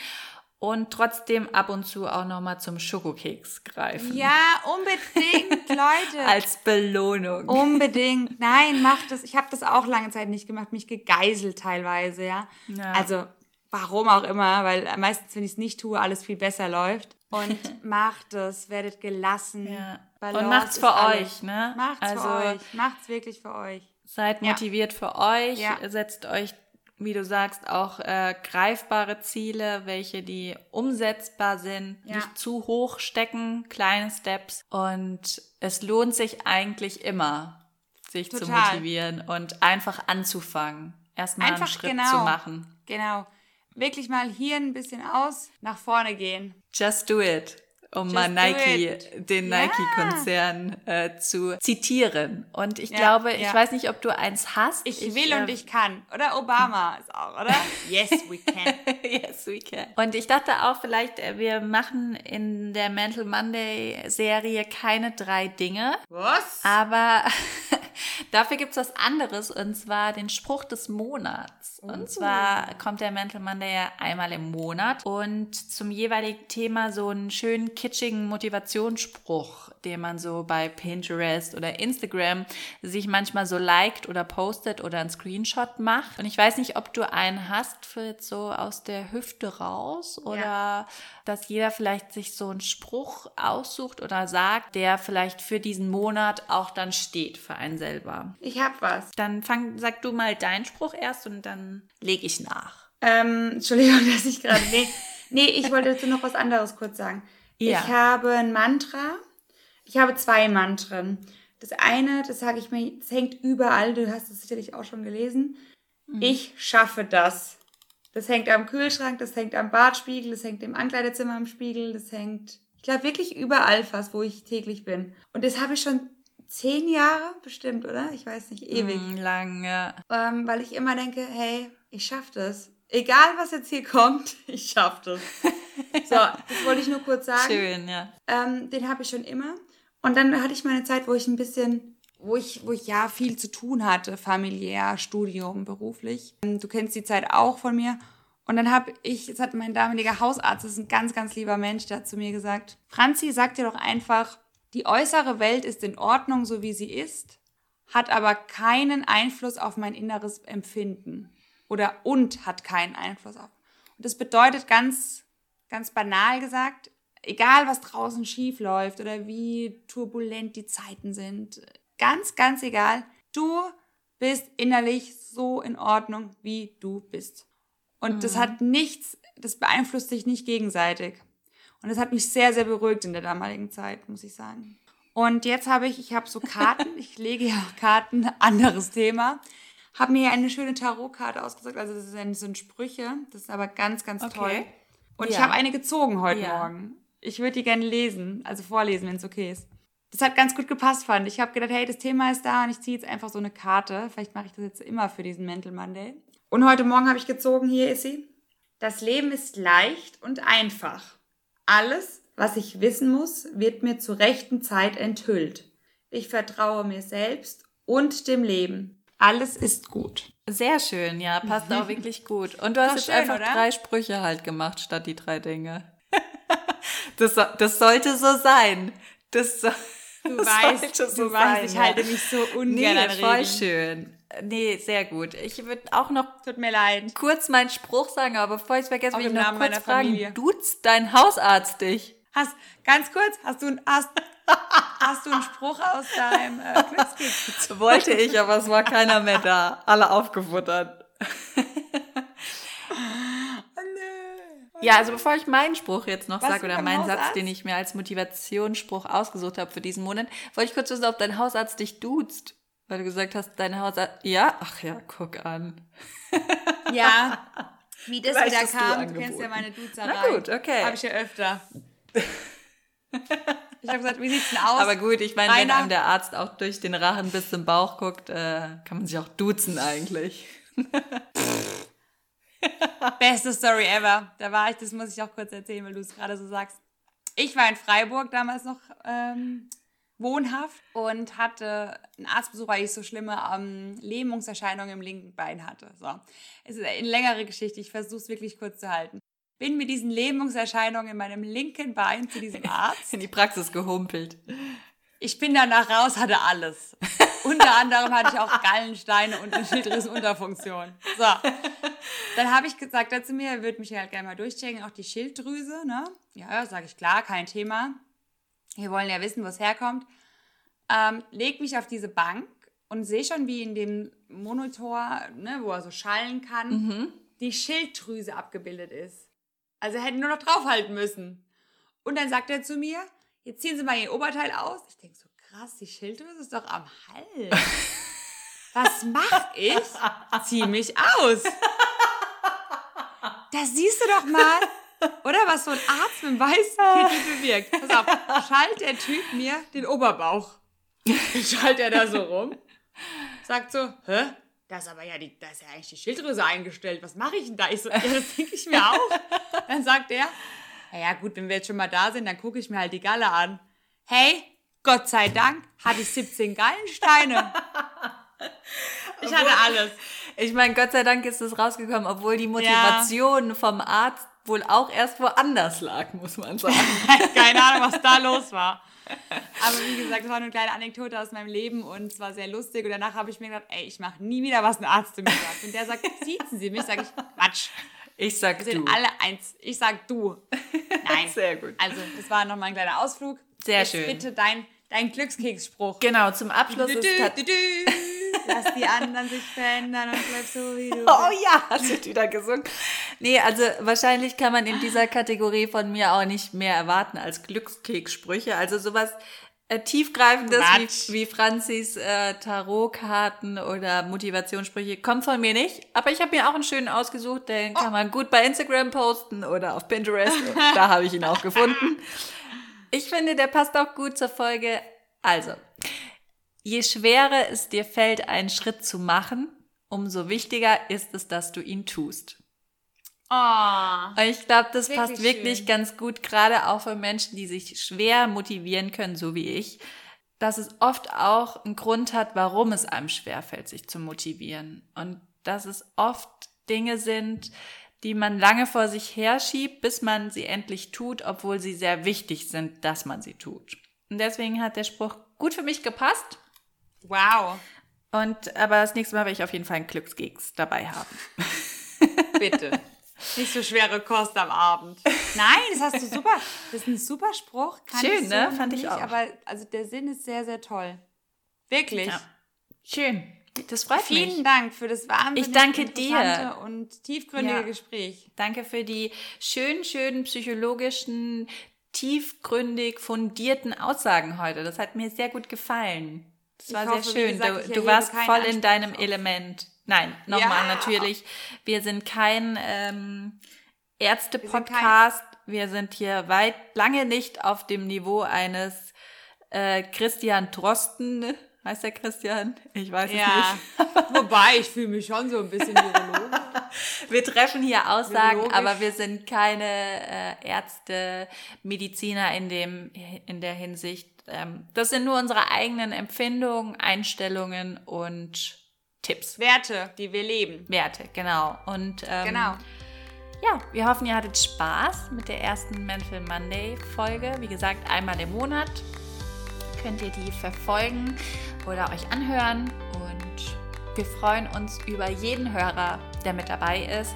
und trotzdem ab und zu auch noch mal zum Schokokeks greifen. Ja, unbedingt, Leute. Als Belohnung. Unbedingt. Nein, macht das. Ich habe das auch lange Zeit nicht gemacht, mich gegeißelt teilweise, ja. ja. Also, warum auch immer, weil meistens, wenn ich es nicht tue, alles viel besser läuft. Und macht es, werdet gelassen. Ja. Und macht's für euch, ne? Macht's also, für euch. Macht's wirklich für euch. Seid motiviert ja. für euch, setzt euch wie du sagst, auch äh, greifbare Ziele, welche die umsetzbar sind, ja. nicht zu hoch stecken, kleine Steps. Und es lohnt sich eigentlich immer, sich Total. zu motivieren und einfach anzufangen, erstmal einen Schritt genau, zu machen. Genau. Wirklich mal hier ein bisschen aus, nach vorne gehen. Just do it um Just mal Nike, den ja. Nike-Konzern äh, zu zitieren. Und ich ja, glaube, ich ja. weiß nicht, ob du eins hast. Ich, ich will äh, und ich kann. Oder Obama ist auch, oder? yes, we can. yes, we can. Und ich dachte auch vielleicht, äh, wir machen in der Mental Monday-Serie keine drei Dinge. Was? Aber dafür gibt's was anderes, und zwar den Spruch des Monats. Und uh. zwar kommt der Mental Monday ja einmal im Monat und zum jeweiligen Thema so einen schönen kitschigen Motivationsspruch, den man so bei Pinterest oder Instagram sich manchmal so liked oder postet oder einen Screenshot macht. Und ich weiß nicht, ob du einen hast für jetzt so aus der Hüfte raus oder ja. dass jeder vielleicht sich so einen Spruch aussucht oder sagt, der vielleicht für diesen Monat auch dann steht für einen selber. Ich hab was. Dann fang, sag du mal deinen Spruch erst und dann lege ich nach. Ähm, Entschuldigung, dass ich gerade. Nee, nee, ich wollte dazu noch was anderes kurz sagen. Ja. Ich habe ein Mantra. Ich habe zwei Mantren. Das eine, das sage ich mir, das hängt überall. Du hast es sicherlich auch schon gelesen. Mhm. Ich schaffe das. Das hängt am Kühlschrank, das hängt am Badspiegel, das hängt im Ankleidezimmer am Spiegel, das hängt, ich glaube wirklich überall fast, wo ich täglich bin. Und das habe ich schon zehn Jahre bestimmt, oder? Ich weiß nicht, ewig. Mm, lange. Ähm, weil ich immer denke, hey, ich schaffe das. Egal, was jetzt hier kommt, ich schaffe das. So, das wollte ich nur kurz sagen. Schön, ja. Ähm, den habe ich schon immer. Und dann hatte ich mal eine Zeit, wo ich ein bisschen, wo ich, wo ich ja viel zu tun hatte, familiär, Studium, beruflich. Ähm, du kennst die Zeit auch von mir. Und dann habe ich, jetzt hat mein damaliger Hausarzt, das ist ein ganz, ganz lieber Mensch, der hat zu mir gesagt, Franzi, sag dir doch einfach, die äußere Welt ist in Ordnung, so wie sie ist, hat aber keinen Einfluss auf mein inneres Empfinden. Oder und hat keinen Einfluss auf. Und das bedeutet ganz ganz banal gesagt, egal was draußen schief läuft oder wie turbulent die Zeiten sind, ganz, ganz egal, du bist innerlich so in Ordnung, wie du bist. Und mhm. das hat nichts, das beeinflusst sich nicht gegenseitig. Und das hat mich sehr, sehr beruhigt in der damaligen Zeit, muss ich sagen. Und jetzt habe ich, ich habe so Karten, ich lege ja auch Karten, anderes Thema. Habe mir eine schöne Tarotkarte ausgesucht, also das sind, sind Sprüche, das ist aber ganz, ganz okay. toll. Und ja. ich habe eine gezogen heute ja. Morgen. Ich würde die gerne lesen, also vorlesen, wenn es okay ist. Das hat ganz gut gepasst, fand ich. Ich habe gedacht, hey, das Thema ist da und ich ziehe jetzt einfach so eine Karte. Vielleicht mache ich das jetzt immer für diesen Mental Monday. Und heute Morgen habe ich gezogen, hier ist sie. Das Leben ist leicht und einfach. Alles, was ich wissen muss, wird mir zur rechten Zeit enthüllt. Ich vertraue mir selbst und dem Leben. Alles ist gut. Sehr schön, ja, passt auch wirklich gut. Und du hast jetzt schön, einfach oder? drei Sprüche halt gemacht, statt die drei Dinge. das, so- das sollte so sein. Das, so, Du das weißt, sollte du weißt, ich halte mich so ungern Nee, an voll Regeln. schön. Nee, sehr gut. Ich würde auch noch Tut mir leid. kurz meinen Spruch sagen, aber bevor ich es vergesse, will ich noch Namen kurz meiner fragen, Familie. duzt dein Hausarzt dich? Hast, ganz kurz, hast du, ein- hast, hast du einen Spruch aus deinem äh, Glückskeks? Wollte ich, aber es war keiner mehr da. Alle aufgefuttert. Ja, also bevor ich meinen Spruch jetzt noch Was sage oder meinen Satz, Hausarzt? den ich mir als Motivationsspruch ausgesucht habe für diesen Monat, wollte ich kurz wissen, ob dein Hausarzt dich duzt. Weil du gesagt hast, dein Hausarzt. Ja, ach ja, guck an. Ja, wie das wieder du kam, du kennst ja meine Duzerei. Na gut, okay. Habe ich ja öfter. Ich habe gesagt, wie sieht's denn aus? Aber gut, ich meine, wenn einem der Arzt auch durch den Rachen bis zum Bauch guckt, äh, kann man sich auch duzen eigentlich. Beste Story ever. Da war ich, das muss ich auch kurz erzählen, weil du es gerade so sagst. Ich war in Freiburg damals noch ähm, wohnhaft und hatte einen Arztbesuch, weil ich so schlimme ähm, Lähmungserscheinungen im linken Bein hatte. So. Es ist eine längere Geschichte, ich versuche es wirklich kurz zu halten. Bin mit diesen Lähmungserscheinungen in meinem linken Bein zu diesem Arzt. In die Praxis gehumpelt. Ich bin danach raus, hatte alles. Unter anderem hatte ich auch Gallensteine und eine Schilddrüsenunterfunktion. So. Dann habe ich gesagt er zu mir, er würde mich halt gerne mal durchchecken, auch die Schilddrüse, ne? Ja, ja, sage ich, klar, kein Thema. Wir wollen ja wissen, wo es herkommt. Ähm, leg mich auf diese Bank und sehe schon, wie in dem Monitor, ne, wo er so schallen kann, die Schilddrüse abgebildet ist. Also er hätte nur noch draufhalten müssen. Und dann sagt er zu mir, jetzt ziehen Sie mal Ihr Oberteil aus. Ich denke so, krass, die Schilddrüse ist doch am Hals. Was mach ich? Zieh mich aus. Da siehst du doch mal, oder was so ein Arzt mit dem weißen Kittel bewirkt. Pass auf, schalt der Typ mir den Oberbauch. Schalt er da so rum, sagt so, hä? Da ist aber ja, die, da ist ja eigentlich die Schilddrüse eingestellt. Was mache ich denn da? Ich so, ja, das denke ich mir auch. Dann sagt er, naja gut, wenn wir jetzt schon mal da sind, dann gucke ich mir halt die Galle an. Hey, Gott sei Dank hatte ich 17 Gallensteine. Ich hatte alles. Ich meine, Gott sei Dank ist es rausgekommen, obwohl die Motivation vom Arzt wohl auch erst woanders lag, muss man sagen. Keine Ahnung, was da los war. Aber wie gesagt, das war nur eine kleine Anekdote aus meinem Leben und es war sehr lustig. Und danach habe ich mir gedacht, ey, ich mache nie wieder, was ein Arzt zu mir sagt. Und der sagt, siezen Sie mich, sage ich, Quatsch. Ich sag Wir du. sind alle eins. Ich sag du. Nein. Sehr gut. Also, das war nochmal ein kleiner Ausflug. Sehr Jetzt schön. bitte dein, dein Glückskeksspruch. Genau, zum Abschluss Du, ist du, du, du. Lass die anderen sich verändern und bleib so, wie du Oh bist. ja, hast du wieder gesungen. Nee, also wahrscheinlich kann man in dieser Kategorie von mir auch nicht mehr erwarten als Glückskekssprüche. Also sowas äh, tiefgreifendes wie, wie Franzis äh, Tarotkarten oder Motivationssprüche kommt von mir nicht. Aber ich habe mir auch einen schönen ausgesucht, den kann man gut bei Instagram posten oder auf Pinterest. da habe ich ihn auch gefunden. Ich finde, der passt auch gut zur Folge. Also, je schwerer es dir fällt, einen Schritt zu machen, umso wichtiger ist es, dass du ihn tust. Oh. Ich glaube, das Wirklich passt wirklich schön. ganz gut, gerade auch für Menschen, die sich schwer motivieren können, so wie ich, dass es oft auch einen Grund hat, warum es einem schwerfällt, sich zu motivieren. Und dass es oft Dinge sind, die man lange vor sich herschiebt, bis man sie endlich tut, obwohl sie sehr wichtig sind, dass man sie tut. Und deswegen hat der Spruch gut für mich gepasst. Wow. Und aber das nächste Mal werde ich auf jeden Fall einen Glückskeks dabei haben. Bitte. Nicht so schwere Kost am Abend. Nein, das hast du super. Das ist ein super Spruch. Kann Schön, so ne? Fand ich nicht, auch. Aber also der Sinn ist sehr, sehr toll. Wirklich. Ja. Schön. Das freut Vielen mich. Dank für das wahnsinnig Ich danke dir. interessante und tiefgründige Ja. Gespräch. Danke für die schönen, schönen psychologischen, tiefgründig fundierten Aussagen heute. Das hat mir sehr gut gefallen. Das war hoffe, sehr schön. gesagt, du du warst voll in deinem auf- Element. Nein, nochmal Ja. natürlich. Wir sind kein ähm, Wir Ärzte-Podcast. wir sind hier weit lange nicht auf dem Niveau eines äh, Christian Drosten. Heißt der Christian? Ich weiß es Ja, nicht. wobei ich fühle mich schon so ein bisschen Virologe. Wir treffen hier Aussagen, Biologisch. aber wir sind keine äh, Ärzte, Mediziner in, dem, in der Hinsicht. Ähm, das sind nur unsere eigenen Empfindungen, Einstellungen und Tipps. Werte, die wir leben. Werte, genau. Und ähm, Genau. ja, wir hoffen, ihr hattet Spaß mit der ersten Mental Monday Folge. Wie gesagt, einmal im Monat könnt ihr die verfolgen oder euch anhören. Und wir freuen uns über jeden Hörer, der mit dabei ist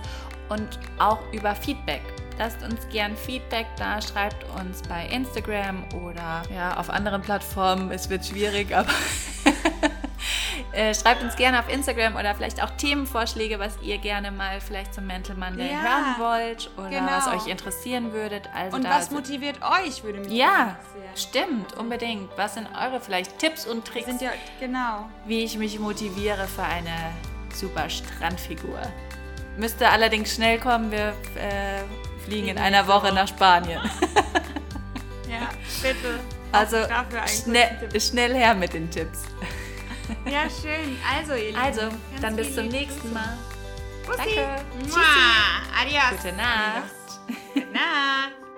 und auch über Feedback. Lasst uns gern Feedback da, schreibt uns bei Instagram oder ja, auf anderen Plattformen. Es wird schwierig, aber äh, schreibt uns gerne auf Instagram oder vielleicht auch Themenvorschläge, was ihr gerne mal vielleicht zum Mental Monday Ja, hören wollt oder genau. was euch interessieren würdet. Also Und was motiviert euch, würde mich ja, interessieren. stimmt, unbedingt. Was sind eure vielleicht Tipps und Tricks, sind ja, genau. wie ich mich motiviere für eine super Strandfigur? Müsste allerdings schnell kommen, wir äh, fliegen in einer nächste Woche nach Spanien. Ja, bitte. Also schnell, schnell her mit den Tipps. Ja, schön. Also, ihr Lieben. Also, dann bis zum nächsten Mal. Grüße. Danke. Mua. Adios. Gute Nacht. Gute Nacht.